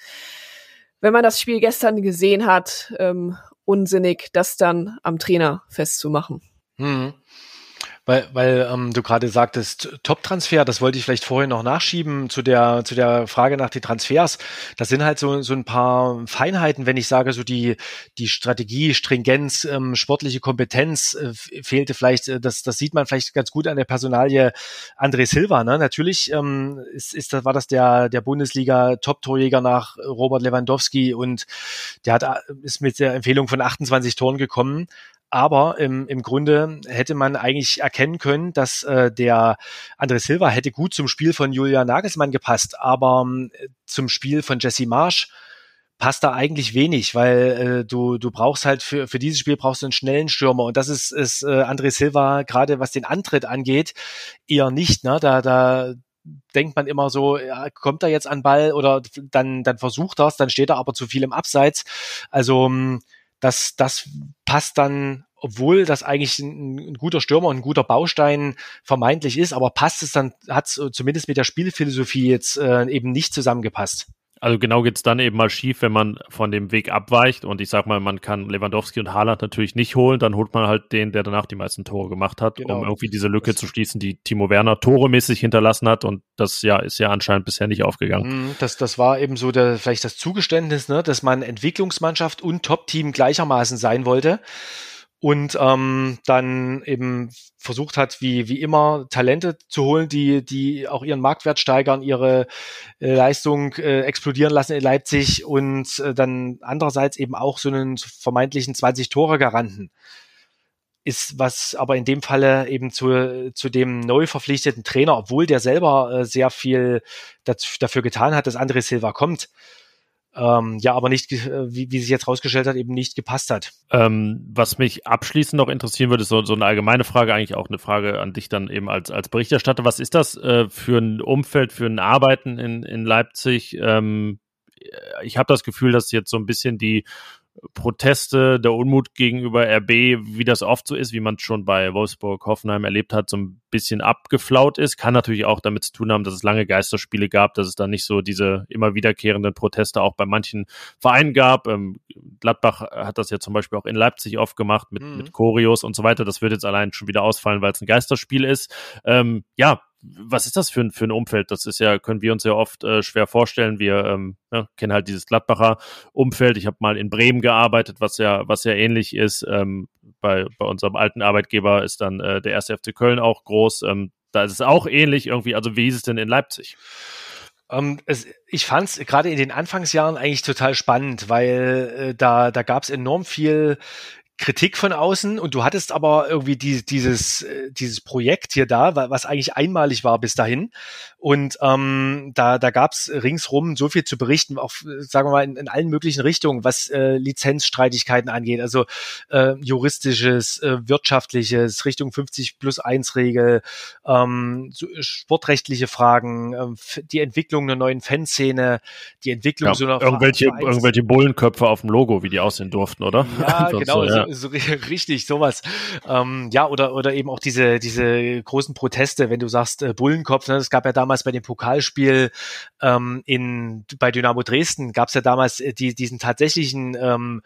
wenn man das Spiel gestern gesehen hat ähm, unsinnig, das dann am Trainer festzumachen. Hm. Weil, weil ähm, du gerade sagtest, Top-Transfer, das wollte ich vielleicht vorher noch nachschieben zu der, zu der Frage nach den Transfers. Das sind halt so, so ein paar Feinheiten, wenn ich sage, so die, die Strategie, Stringenz, ähm, sportliche Kompetenz äh, fehlte vielleicht, äh, das, das sieht man vielleicht ganz gut an der Personalie André Silva. Ne? Natürlich ähm, ist, ist, war das der, der Bundesliga-Top-Torjäger nach Robert Lewandowski und der hat, äh, ist mit der Empfehlung von 28 Toren gekommen. Aber im, im Grunde hätte man eigentlich erkennen können, dass äh, der André Silva hätte gut zum Spiel von Julian Nagelsmann gepasst, aber äh, zum Spiel von Jesse Marsch passt da eigentlich wenig, weil äh, du, du brauchst halt für, für dieses Spiel brauchst du einen schnellen Stürmer und das ist, ist äh, André Silva, gerade was den Antritt angeht, eher nicht. Ne? Da, da denkt man immer so, ja, kommt er jetzt an Ball oder dann, dann versucht er dann steht er aber zu viel im Abseits. Also hm, das, das passt dann, obwohl das eigentlich ein, ein, guter Stürmer und ein guter Baustein vermeintlich ist, aber passt es dann, hat es zumindest mit der Spielphilosophie jetzt äh, eben nicht zusammengepasst. Also genau geht's dann eben mal schief, wenn man von dem Weg abweicht. Und ich sag mal, man kann Lewandowski und Haaland natürlich nicht holen. Dann holt man halt den, der danach die meisten Tore gemacht hat, genau. um irgendwie diese Lücke zu schließen, die Timo Werner toremäßig hinterlassen hat. Und das ja ist ja anscheinend bisher nicht aufgegangen. Mhm, das, das war eben so der, vielleicht das Zugeständnis, ne, dass man Entwicklungsmannschaft und Top-Team gleichermaßen sein wollte und ähm, dann eben versucht hat, wie, wie immer Talente zu holen, die, die auch ihren Marktwert steigern, ihre äh, Leistung äh, explodieren lassen in Leipzig und äh, dann andererseits eben auch so einen vermeintlichen 20-Tore-Garanten ist, was aber in dem Falle eben zu, zu dem neu verpflichteten Trainer, obwohl der selber äh, sehr viel dazu, dafür getan hat, dass André Silva kommt, ähm, ja, aber nicht, äh, wie, wie sich jetzt rausgestellt hat, eben nicht gepasst hat. Ähm, was mich abschließend noch interessieren würde, ist so, so eine allgemeine Frage, eigentlich auch eine Frage an dich dann eben als, als Berichterstatter. Was ist das äh, für ein Umfeld, für ein Arbeiten in, in Leipzig? Ähm, ich habe das Gefühl, dass jetzt so ein bisschen die Proteste, der Unmut gegenüber RB, wie das oft so ist, wie man es schon bei Wolfsburg, Hoffenheim erlebt hat, so ein bisschen abgeflaut ist. Kann natürlich auch damit zu tun haben, dass es lange Geisterspiele gab, dass es dann nicht so diese immer wiederkehrenden Proteste auch bei manchen Vereinen gab. Ähm, Gladbach hat das ja zum Beispiel auch in Leipzig oft gemacht mit, mhm. mit Choreos und so weiter. Das wird jetzt allein schon wieder ausfallen, weil es ein Geisterspiel ist. Ähm, ja, was ist das für ein, für ein Umfeld? Das ist ja, können wir uns ja oft äh, schwer vorstellen. Wir ähm, ja, kennen halt dieses Gladbacher Umfeld. Ich habe mal in Bremen gearbeitet, was ja, was ja ähnlich ist. Ähm, bei, bei unserem alten Arbeitgeber ist dann äh, der erste FC Köln auch groß. Ähm, da ist es auch ähnlich irgendwie. Also wie ist es denn in Leipzig? Um, ähm, es, ich fand es gerade in den Anfangsjahren eigentlich total spannend, weil äh, da, da gab es enorm viel Kritik von außen und du hattest aber irgendwie die, dieses, äh, dieses Projekt hier da, was eigentlich einmalig war bis dahin. Und ähm, da, da gab es ringsrum so viel zu berichten, auch sagen wir mal in, in allen möglichen Richtungen, was äh, Lizenzstreitigkeiten angeht, also äh, juristisches, äh, wirtschaftliches, Richtung 50 plus 1 Regel, ähm, so, sportrechtliche Fragen, äh, die Entwicklung einer neuen Fanszene, die Entwicklung ja, so einer irgendwelche, irgendwelche Bullenköpfe auf dem Logo, wie die aussehen durften, oder? Ja, genau. So, ja so richtig sowas. Ähm, ja, oder, oder eben auch diese, diese großen Proteste, wenn du sagst äh, Bullenkopf, ne, das gab ja damals bei dem Pokalspiel ähm, in, bei Dynamo Dresden, gab es ja damals äh, die, diesen tatsächlichen ähm,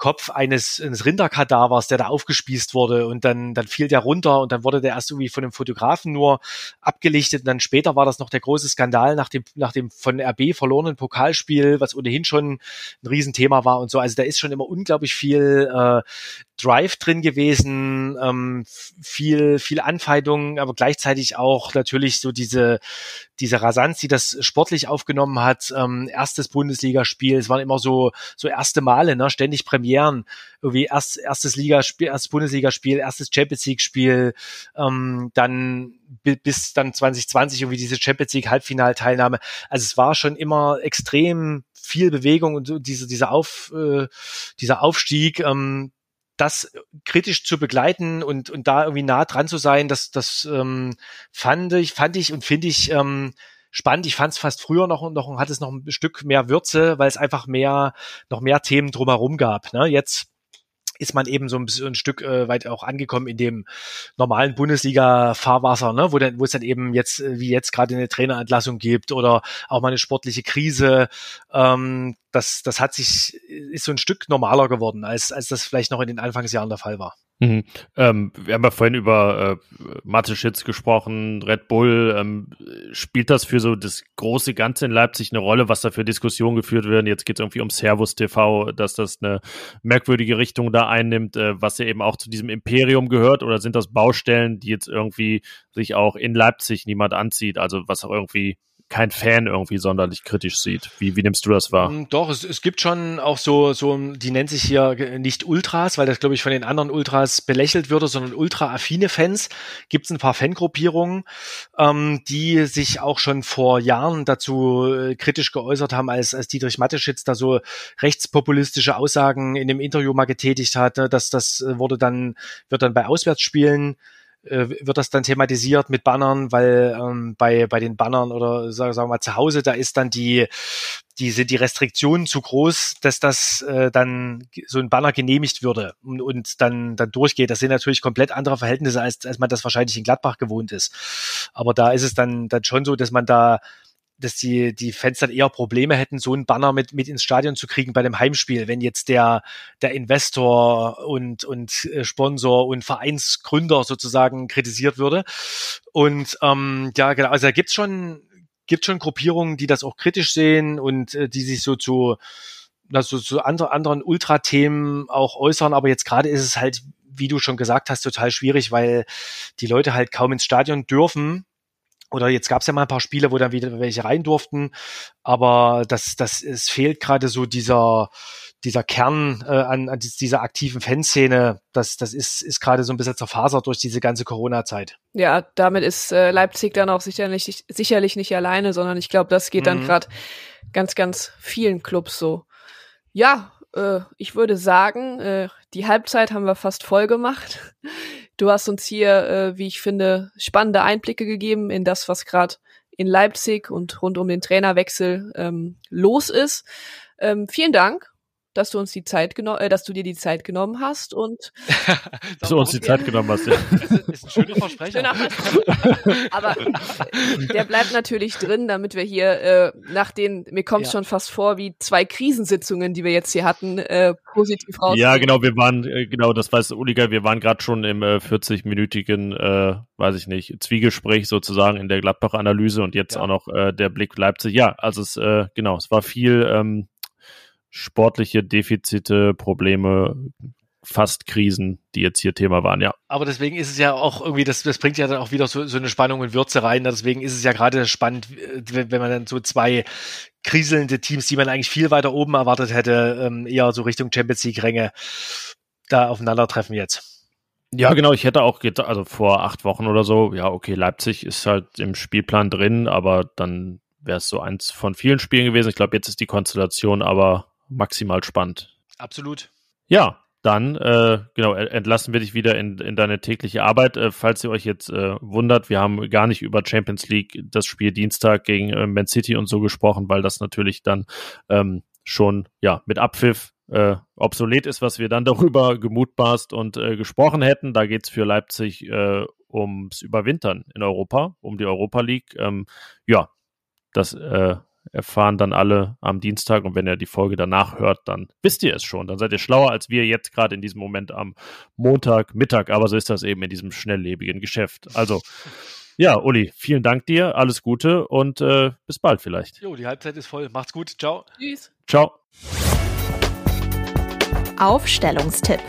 Kopf eines, eines Rinderkadavers, der da aufgespießt wurde und dann, dann fiel der runter und dann wurde der erst irgendwie von dem Fotografen nur abgelichtet und dann später war das noch der große Skandal nach dem, nach dem von RB verlorenen Pokalspiel, was ohnehin schon ein Riesenthema war und so. Also da ist schon immer unglaublich viel äh, Drive drin gewesen, ähm, viel, viel Anfeindung, aber gleichzeitig auch natürlich so diese, diese Rasanz, die das sportlich aufgenommen hat. Ähm, erstes Bundesligaspiel, es waren immer so, so erste Male, ne, ständig Premieren, irgendwie erst, erstes Ligaspiel, erstes Bundesligaspiel, erstes Champions League Spiel, ähm, dann bis dann 2020 irgendwie diese Champions League Halbfinalteilnahme. Also es war schon immer extrem viel Bewegung und so diese, dieser Auf, äh, dieser Aufstieg, ähm, das kritisch zu begleiten und, und da irgendwie nah dran zu sein, das, das ähm, fand ich, fand ich und finde ich ähm, spannend. Ich fand es fast früher noch, noch hat es noch ein Stück mehr Würze, weil es einfach mehr, noch mehr Themen drumherum gab. Ne? Jetzt ist man eben so ein bisschen ein Stück äh, weit auch angekommen in dem normalen Bundesliga-Fahrwasser, ne? wo, dann, wo es dann eben jetzt, äh, wie jetzt gerade eine Trainerentlassung gibt oder auch mal eine sportliche Krise. Ähm, das, das hat sich, ist so ein Stück normaler geworden, als, als das vielleicht noch in den Anfangsjahren der Fall war. Mhm. Ähm, wir haben ja vorhin über äh, Mateschitz gesprochen, Red Bull. Ähm, spielt das für so das große Ganze in Leipzig eine Rolle, was da für Diskussionen geführt werden? Jetzt geht es irgendwie um Servus TV, dass das eine merkwürdige Richtung da einnimmt, äh, was ja eben auch zu diesem Imperium gehört. Oder sind das Baustellen, die jetzt irgendwie sich auch in Leipzig niemand anzieht? Also was irgendwie kein Fan irgendwie sonderlich kritisch sieht. Wie, wie nimmst du das wahr? Mm, doch, es, es gibt schon auch so, so, die nennt sich hier nicht Ultras, weil das, glaube ich, von den anderen Ultras belächelt würde, sondern ultra-affine Fans. Gibt es ein paar Fangruppierungen, ähm, die sich auch schon vor Jahren dazu äh, kritisch geäußert haben, als, als Dietrich Matteschitz da so rechtspopulistische Aussagen in dem Interview mal getätigt hat. Ne, dass das äh, wurde dann, wird dann bei Auswärtsspielen äh, wird das dann thematisiert mit Bannern, weil ähm, bei, bei den Bannern oder sagen, sagen wir mal zu Hause, da ist dann die, die sind die Restriktionen zu groß, dass das äh, dann so ein Banner genehmigt würde und, und dann, dann durchgeht. Das sind natürlich komplett andere Verhältnisse, als, als man das wahrscheinlich in Gladbach gewohnt ist. Aber da ist es dann, dann schon so, dass man da dass die, die Fans dann eher Probleme hätten, so einen Banner mit, mit ins Stadion zu kriegen bei dem Heimspiel, wenn jetzt der, der Investor und, und äh, Sponsor und Vereinsgründer sozusagen kritisiert würde. Und ähm, ja, genau, also da gibt's schon, gibt schon Gruppierungen, die das auch kritisch sehen und äh, die sich so zu, na, so zu andre, anderen Ultrathemen auch äußern, aber jetzt gerade ist es halt, wie du schon gesagt hast, total schwierig, weil die Leute halt kaum ins Stadion dürfen oder jetzt gab es ja mal ein paar Spiele, wo dann wieder welche rein durften, aber das, das, es fehlt gerade so dieser, dieser Kern äh, an, an dieser aktiven Fanszene, das, das ist, ist gerade so ein bisschen zerfasert durch diese ganze Corona-Zeit. Ja, damit ist äh, Leipzig dann auch sicherlich, sicherlich nicht alleine, sondern ich glaube, das geht dann mhm. gerade ganz, ganz vielen Clubs so. Ja, äh, ich würde sagen, äh, die Halbzeit haben wir fast voll gemacht. Du hast uns hier, äh, wie ich finde, spannende Einblicke gegeben in das, was gerade in Leipzig und rund um den Trainerwechsel ähm, los ist. Ähm, vielen Dank dass du uns die Zeit genommen, äh, dass du dir die Zeit genommen hast und dass du uns die Zeit genommen hast. Ja. Das ist ein schöner Versprecher. Schöner Versprecher. Aber der bleibt natürlich drin, damit wir hier äh, nach den, mir kommt Ja. schon fast vor wie zwei Krisensitzungen, die wir jetzt hier hatten, äh, positiv raus. Ja, genau, wir waren, äh, genau, das weiß Uliga, wir waren gerade schon im äh, 40-minütigen, äh, weiß ich nicht, Zwiegespräch sozusagen in der Gladbach-Analyse und jetzt Ja. auch noch äh, der Blick Leipzig. Ja, also es, äh, genau, es war viel ähm, sportliche Defizite, Probleme, fast Krisen, die jetzt hier Thema waren, ja. Aber deswegen ist es ja auch irgendwie, das, das bringt ja dann auch wieder so, so eine Spannung und Würze rein. Deswegen ist es ja gerade spannend, äh, wenn man dann so zwei kriselnde Teams, die man eigentlich viel weiter oben erwartet hätte, ähm, eher so Richtung Champions League-Ränge, da aufeinandertreffen jetzt. Ja, genau. Ich hätte auch, geta- also vor acht Wochen oder so, ja, okay, Leipzig ist halt im Spielplan drin, aber dann wäre es so eins von vielen Spielen gewesen. Ich glaube, jetzt ist die Konstellation aber maximal spannend. Absolut. Ja, dann, äh, genau, entlassen wir dich wieder in, in deine tägliche Arbeit. Äh, falls ihr euch jetzt äh, wundert, wir haben gar nicht über Champions League das Spiel Dienstag gegen äh, Man City und so gesprochen, weil das natürlich dann ähm, schon, ja, mit Abpfiff äh, obsolet ist, was wir dann darüber gemutmaßt und äh, gesprochen hätten. Da geht's für Leipzig äh, ums Überwintern in Europa, um die Europa League. Ähm, ja, das äh, erfahren dann alle am Dienstag und wenn ihr die Folge danach hört, dann wisst ihr es schon. Dann seid ihr schlauer als wir jetzt gerade in diesem Moment am Montag, Mittag. Aber so ist das eben in diesem schnelllebigen Geschäft. Also, ja, Uli, vielen Dank dir, alles Gute und äh, bis bald vielleicht. Jo, die Halbzeit ist voll. Macht's gut. Ciao. Tschüss. Ciao. Aufstellungstipp.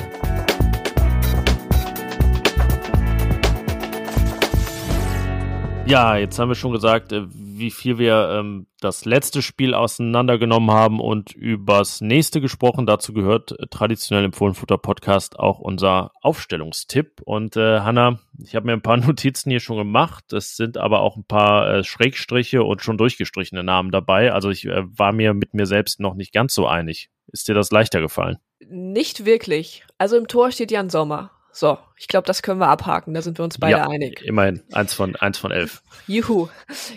Ja, jetzt haben wir schon gesagt, äh, wie viel wir ähm, das letzte Spiel auseinandergenommen haben und übers nächste gesprochen. Dazu gehört äh, traditionell im Fohlenfutter Podcast auch unser Aufstellungstipp. Und äh, Hanna, ich habe mir ein paar Notizen hier schon gemacht. Es sind aber auch ein paar äh, Schrägstriche und schon durchgestrichene Namen dabei. Also ich äh, war mir mit mir selbst noch nicht ganz so einig. Ist dir das leichter gefallen? Nicht wirklich. Also im Tor steht Jan Sommer. So, ich glaube, das können wir abhaken. Da sind wir uns beide ja, einig. Immerhin eins von eins von elf. Juhu.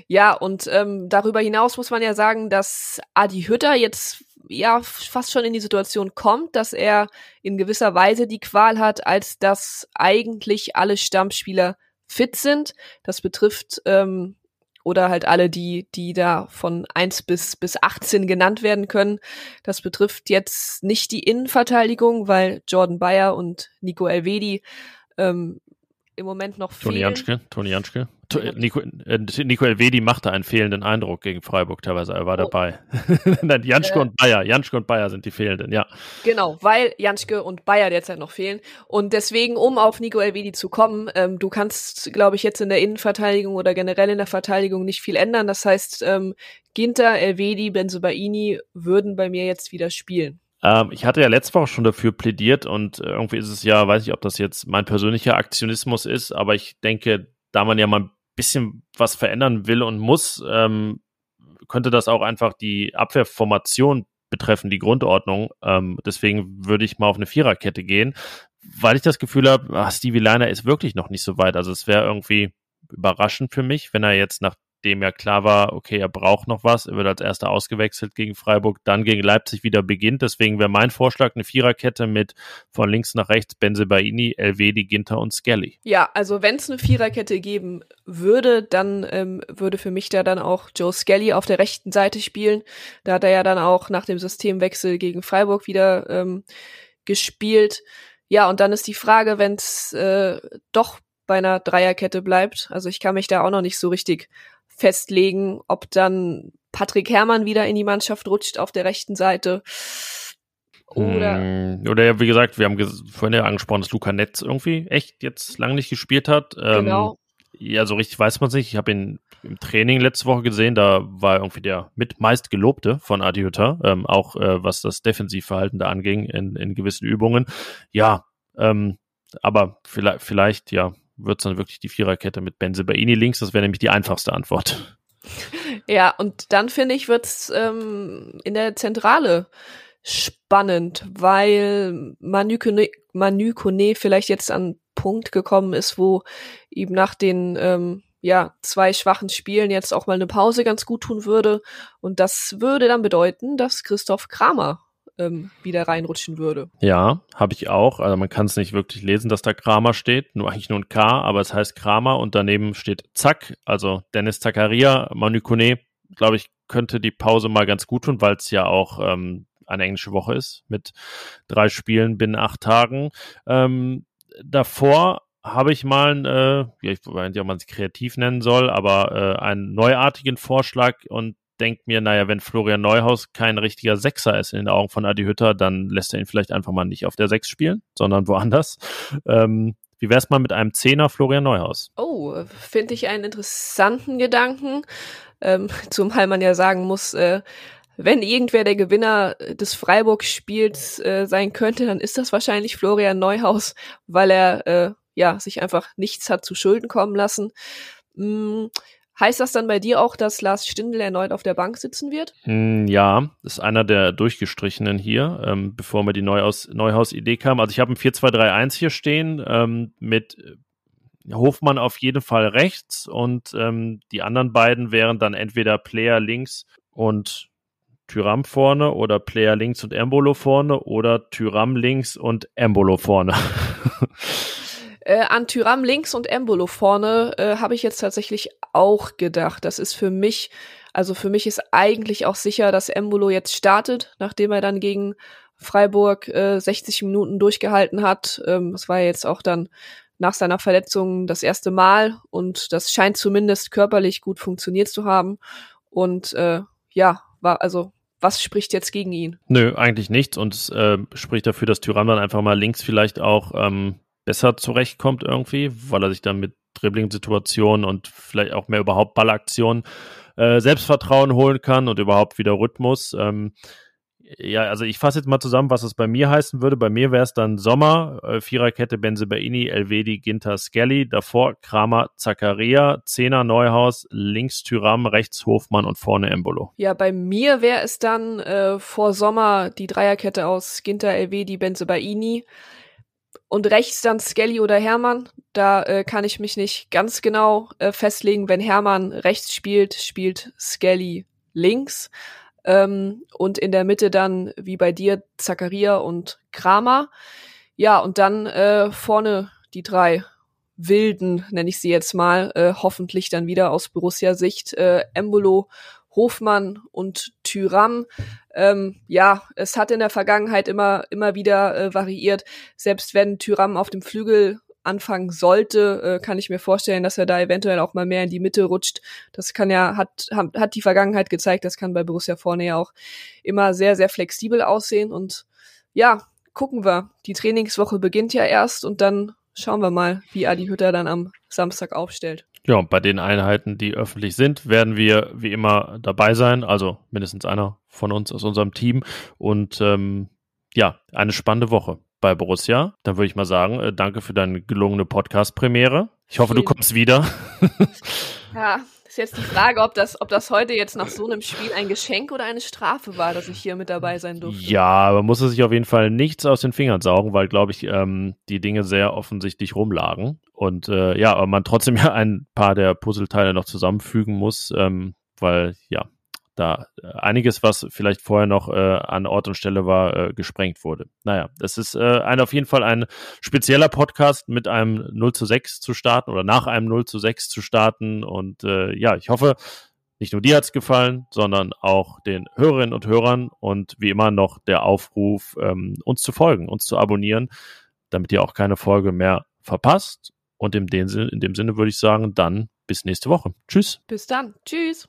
Ja, und ähm, darüber hinaus muss man ja sagen, dass Adi Hütter jetzt ja fast schon in die Situation kommt, dass er in gewisser Weise die Qual hat, als dass eigentlich alle Stammspieler fit sind. Das betrifft ähm, oder halt alle, die, die da von 1 bis, bis 18 genannt werden können. Das betrifft jetzt nicht die Innenverteidigung, weil Jordan Bayer und Nico Elvedi ähm, im Moment noch Toni fehlen. Janschke, Toni Janschke. Äh, Nico, äh, Nico Elvedi machte einen fehlenden Eindruck gegen Freiburg teilweise, er war Oh. dabei. Nein, Janschke Äh. und Bayer, Janschke und Bayer sind die fehlenden, ja. Genau, weil Janschke und Bayer derzeit noch fehlen. Und deswegen, um auf Nico Elvedi zu kommen, ähm, du kannst, glaube ich, jetzt in der Innenverteidigung oder generell in der Verteidigung nicht viel ändern. Das heißt, ähm, Ginter, Elvedi, Benzobaini würden bei mir jetzt wieder spielen. Ähm, ich hatte ja letzte Woche schon dafür plädiert und irgendwie ist es ja, weiß ich, ob das jetzt mein persönlicher Aktionismus ist, aber ich denke, da man ja mal ein bisschen was verändern will und muss, ähm, könnte das auch einfach die Abwehrformation betreffen, die Grundordnung. Ähm, deswegen würde ich mal auf eine Viererkette gehen, weil ich das Gefühl habe, ah, Stevie Liner ist wirklich noch nicht so weit. Also es wäre irgendwie überraschend für mich, wenn er jetzt nachdem ja klar war, okay, er braucht noch was, er wird als erster ausgewechselt gegen Freiburg, dann gegen Leipzig wieder beginnt. Deswegen wäre mein Vorschlag eine Viererkette mit von links nach rechts Benzebaini, Elvedi, Ginter und Skelly. Ja, also wenn es eine Viererkette geben würde, dann ähm, würde für mich da dann auch Joe Skelly auf der rechten Seite spielen. Da hat er ja dann auch nach dem Systemwechsel gegen Freiburg wieder ähm, gespielt. Ja, und dann ist die Frage, wenn es äh, doch bei einer Dreierkette bleibt. Also ich kann mich da auch noch nicht so richtig festlegen, ob dann Patrick Herrmann wieder in die Mannschaft rutscht auf der rechten Seite. Oder Mm, oder ja, wie gesagt, wir haben vorhin ja angesprochen, dass Luca Netz irgendwie echt jetzt lange nicht gespielt hat. Ähm, genau. Ja, so richtig weiß man es nicht. Ich habe ihn im Training letzte Woche gesehen, da war er irgendwie der mit meist gelobte von Adi Hütter, ähm, auch äh, was das Defensivverhalten da anging in, in gewissen Übungen. Ja, ähm, aber vielleicht, vielleicht ja, wird es dann wirklich die Viererkette mit Benzebaini links. Das wäre nämlich die einfachste Antwort. Ja, und dann finde ich, wird's ähm, in der Zentrale spannend, weil Manu Kone, Manu Kone vielleicht jetzt an Punkt gekommen ist, wo ihm nach den ähm, ja, zwei schwachen Spielen jetzt auch mal eine Pause ganz gut tun würde. Und das würde dann bedeuten, dass Christoph Kramer ähm, wieder reinrutschen würde. Ja, habe ich auch. Also man kann es nicht wirklich lesen, dass da Kramer steht, nur eigentlich nur ein K, aber es heißt Kramer und daneben steht Zack, also Dennis Zakaria, Manu Kone, glaube ich, könnte die Pause mal ganz gut tun, weil es ja auch ähm, eine englische Woche ist mit drei Spielen binnen acht Tagen. Ähm, davor habe ich mal, äh, ja, ich weiß nicht, ob man es kreativ nennen soll, aber äh, einen neuartigen Vorschlag und denkt mir, naja, wenn Florian Neuhaus kein richtiger Sechser ist in den Augen von Adi Hütter, dann lässt er ihn vielleicht einfach mal nicht auf der Sechs spielen, sondern woanders. Ähm, wie wär's mal mit einem Zehner Florian Neuhaus? Oh, finde ich einen interessanten Gedanken. Ähm, zumal man ja sagen muss, äh, wenn irgendwer der Gewinner des Freiburg-Spiels äh, sein könnte, dann ist das wahrscheinlich Florian Neuhaus, weil er äh, ja sich einfach nichts hat zu Schulden kommen lassen. Hm, heißt das dann bei dir auch, dass Lars Stindl erneut auf der Bank sitzen wird? Hm, ja, ist einer der durchgestrichenen hier, ähm, bevor mir die Neuhaus, Neuhaus-Idee kam. Also ich habe ein 4-2-3-1 hier stehen ähm, mit Hofmann auf jeden Fall rechts und ähm, die anderen beiden wären dann entweder Player links und Tyram vorne oder Player links und Embolo vorne oder Tyram links und Embolo vorne. äh, an Tyram links und Embolo vorne äh, habe ich jetzt tatsächlich auch gedacht. Das ist für mich, also für mich ist eigentlich auch sicher, dass Embolo jetzt startet, nachdem er dann gegen Freiburg äh, 60 Minuten durchgehalten hat. Ähm, das war jetzt auch dann nach seiner Verletzung das erste Mal und das scheint zumindest körperlich gut funktioniert zu haben. Und äh, ja, war also was spricht jetzt gegen ihn? Nö, eigentlich nichts und es äh, spricht dafür, dass Tyrann dann einfach mal links vielleicht auch ähm, besser zurechtkommt irgendwie, weil er sich dann mit Dribbling-Situationen und vielleicht auch mehr überhaupt Ballaktionen äh, Selbstvertrauen holen kann und überhaupt wieder Rhythmus. Ähm, ja, also ich fasse jetzt mal zusammen, was es bei mir heißen würde. Bei mir wäre es dann Sommer, äh, Viererkette Benzebaini, Elvedi, Ginter, Skelly, davor Kramer, Zakaria, Zehner Neuhaus, links Tyram, rechts Hofmann und vorne Embolo. Ja, bei mir wäre es dann äh, vor Sommer die Dreierkette aus Ginter, Elvedi, Benzebaini und rechts dann Skelly oder Hermann. Da äh, kann ich mich nicht ganz genau äh, festlegen. Wenn Hermann rechts spielt, spielt Skelly links. Ähm, und in der Mitte dann, wie bei dir, Zakaria und Kramer. Ja, und dann äh, vorne die drei Wilden, nenne ich sie jetzt mal, äh, hoffentlich dann wieder aus Borussia-Sicht, äh, Embolo, Hofmann und Tyram. Ähm, ja, es hat in der Vergangenheit immer, immer wieder äh, variiert. Selbst wenn Tyram auf dem Flügel anfangen sollte, äh, kann ich mir vorstellen, dass er da eventuell auch mal mehr in die Mitte rutscht. Das kann ja, hat, hat die Vergangenheit gezeigt, das kann bei Borussia vorne ja auch immer sehr, sehr flexibel aussehen. Und ja, gucken wir. Die Trainingswoche beginnt ja erst und dann schauen wir mal, wie Adi Hütter dann am Samstag aufstellt. Ja, bei den Einheiten, die öffentlich sind, werden wir wie immer dabei sein. Also mindestens einer von uns aus unserem Team. Und ähm, ja, eine spannende Woche bei Borussia. Dann würde ich mal sagen, äh, danke für deine gelungene Podcast-Premiere. Ich hoffe, Vielen. du kommst wieder. ja, ist jetzt die Frage, ob das, ob das heute jetzt nach so einem Spiel ein Geschenk oder eine Strafe war, dass ich hier mit dabei sein durfte. Ja, aber muss es sich auf jeden Fall nichts aus den Fingern saugen, weil, glaube ich, ähm, die Dinge sehr offensichtlich rumlagen. Und äh, ja, aber man trotzdem ja ein paar der Puzzleteile noch zusammenfügen muss, ähm, weil ja, da äh, einiges, was vielleicht vorher noch äh, an Ort und Stelle war, äh, gesprengt wurde. Naja, es ist äh, ein, auf jeden Fall ein spezieller Podcast mit einem 0 zu 6 zu starten oder nach einem 0 zu 6 zu starten. Und äh, ja, ich hoffe, nicht nur dir hat's gefallen, sondern auch den Hörerinnen und Hörern und wie immer noch der Aufruf, ähm, uns zu folgen, uns zu abonnieren, damit ihr auch keine Folge mehr verpasst. Und in dem, in dem Sinne würde ich sagen, dann bis nächste Woche. Tschüss. Bis dann. Tschüss.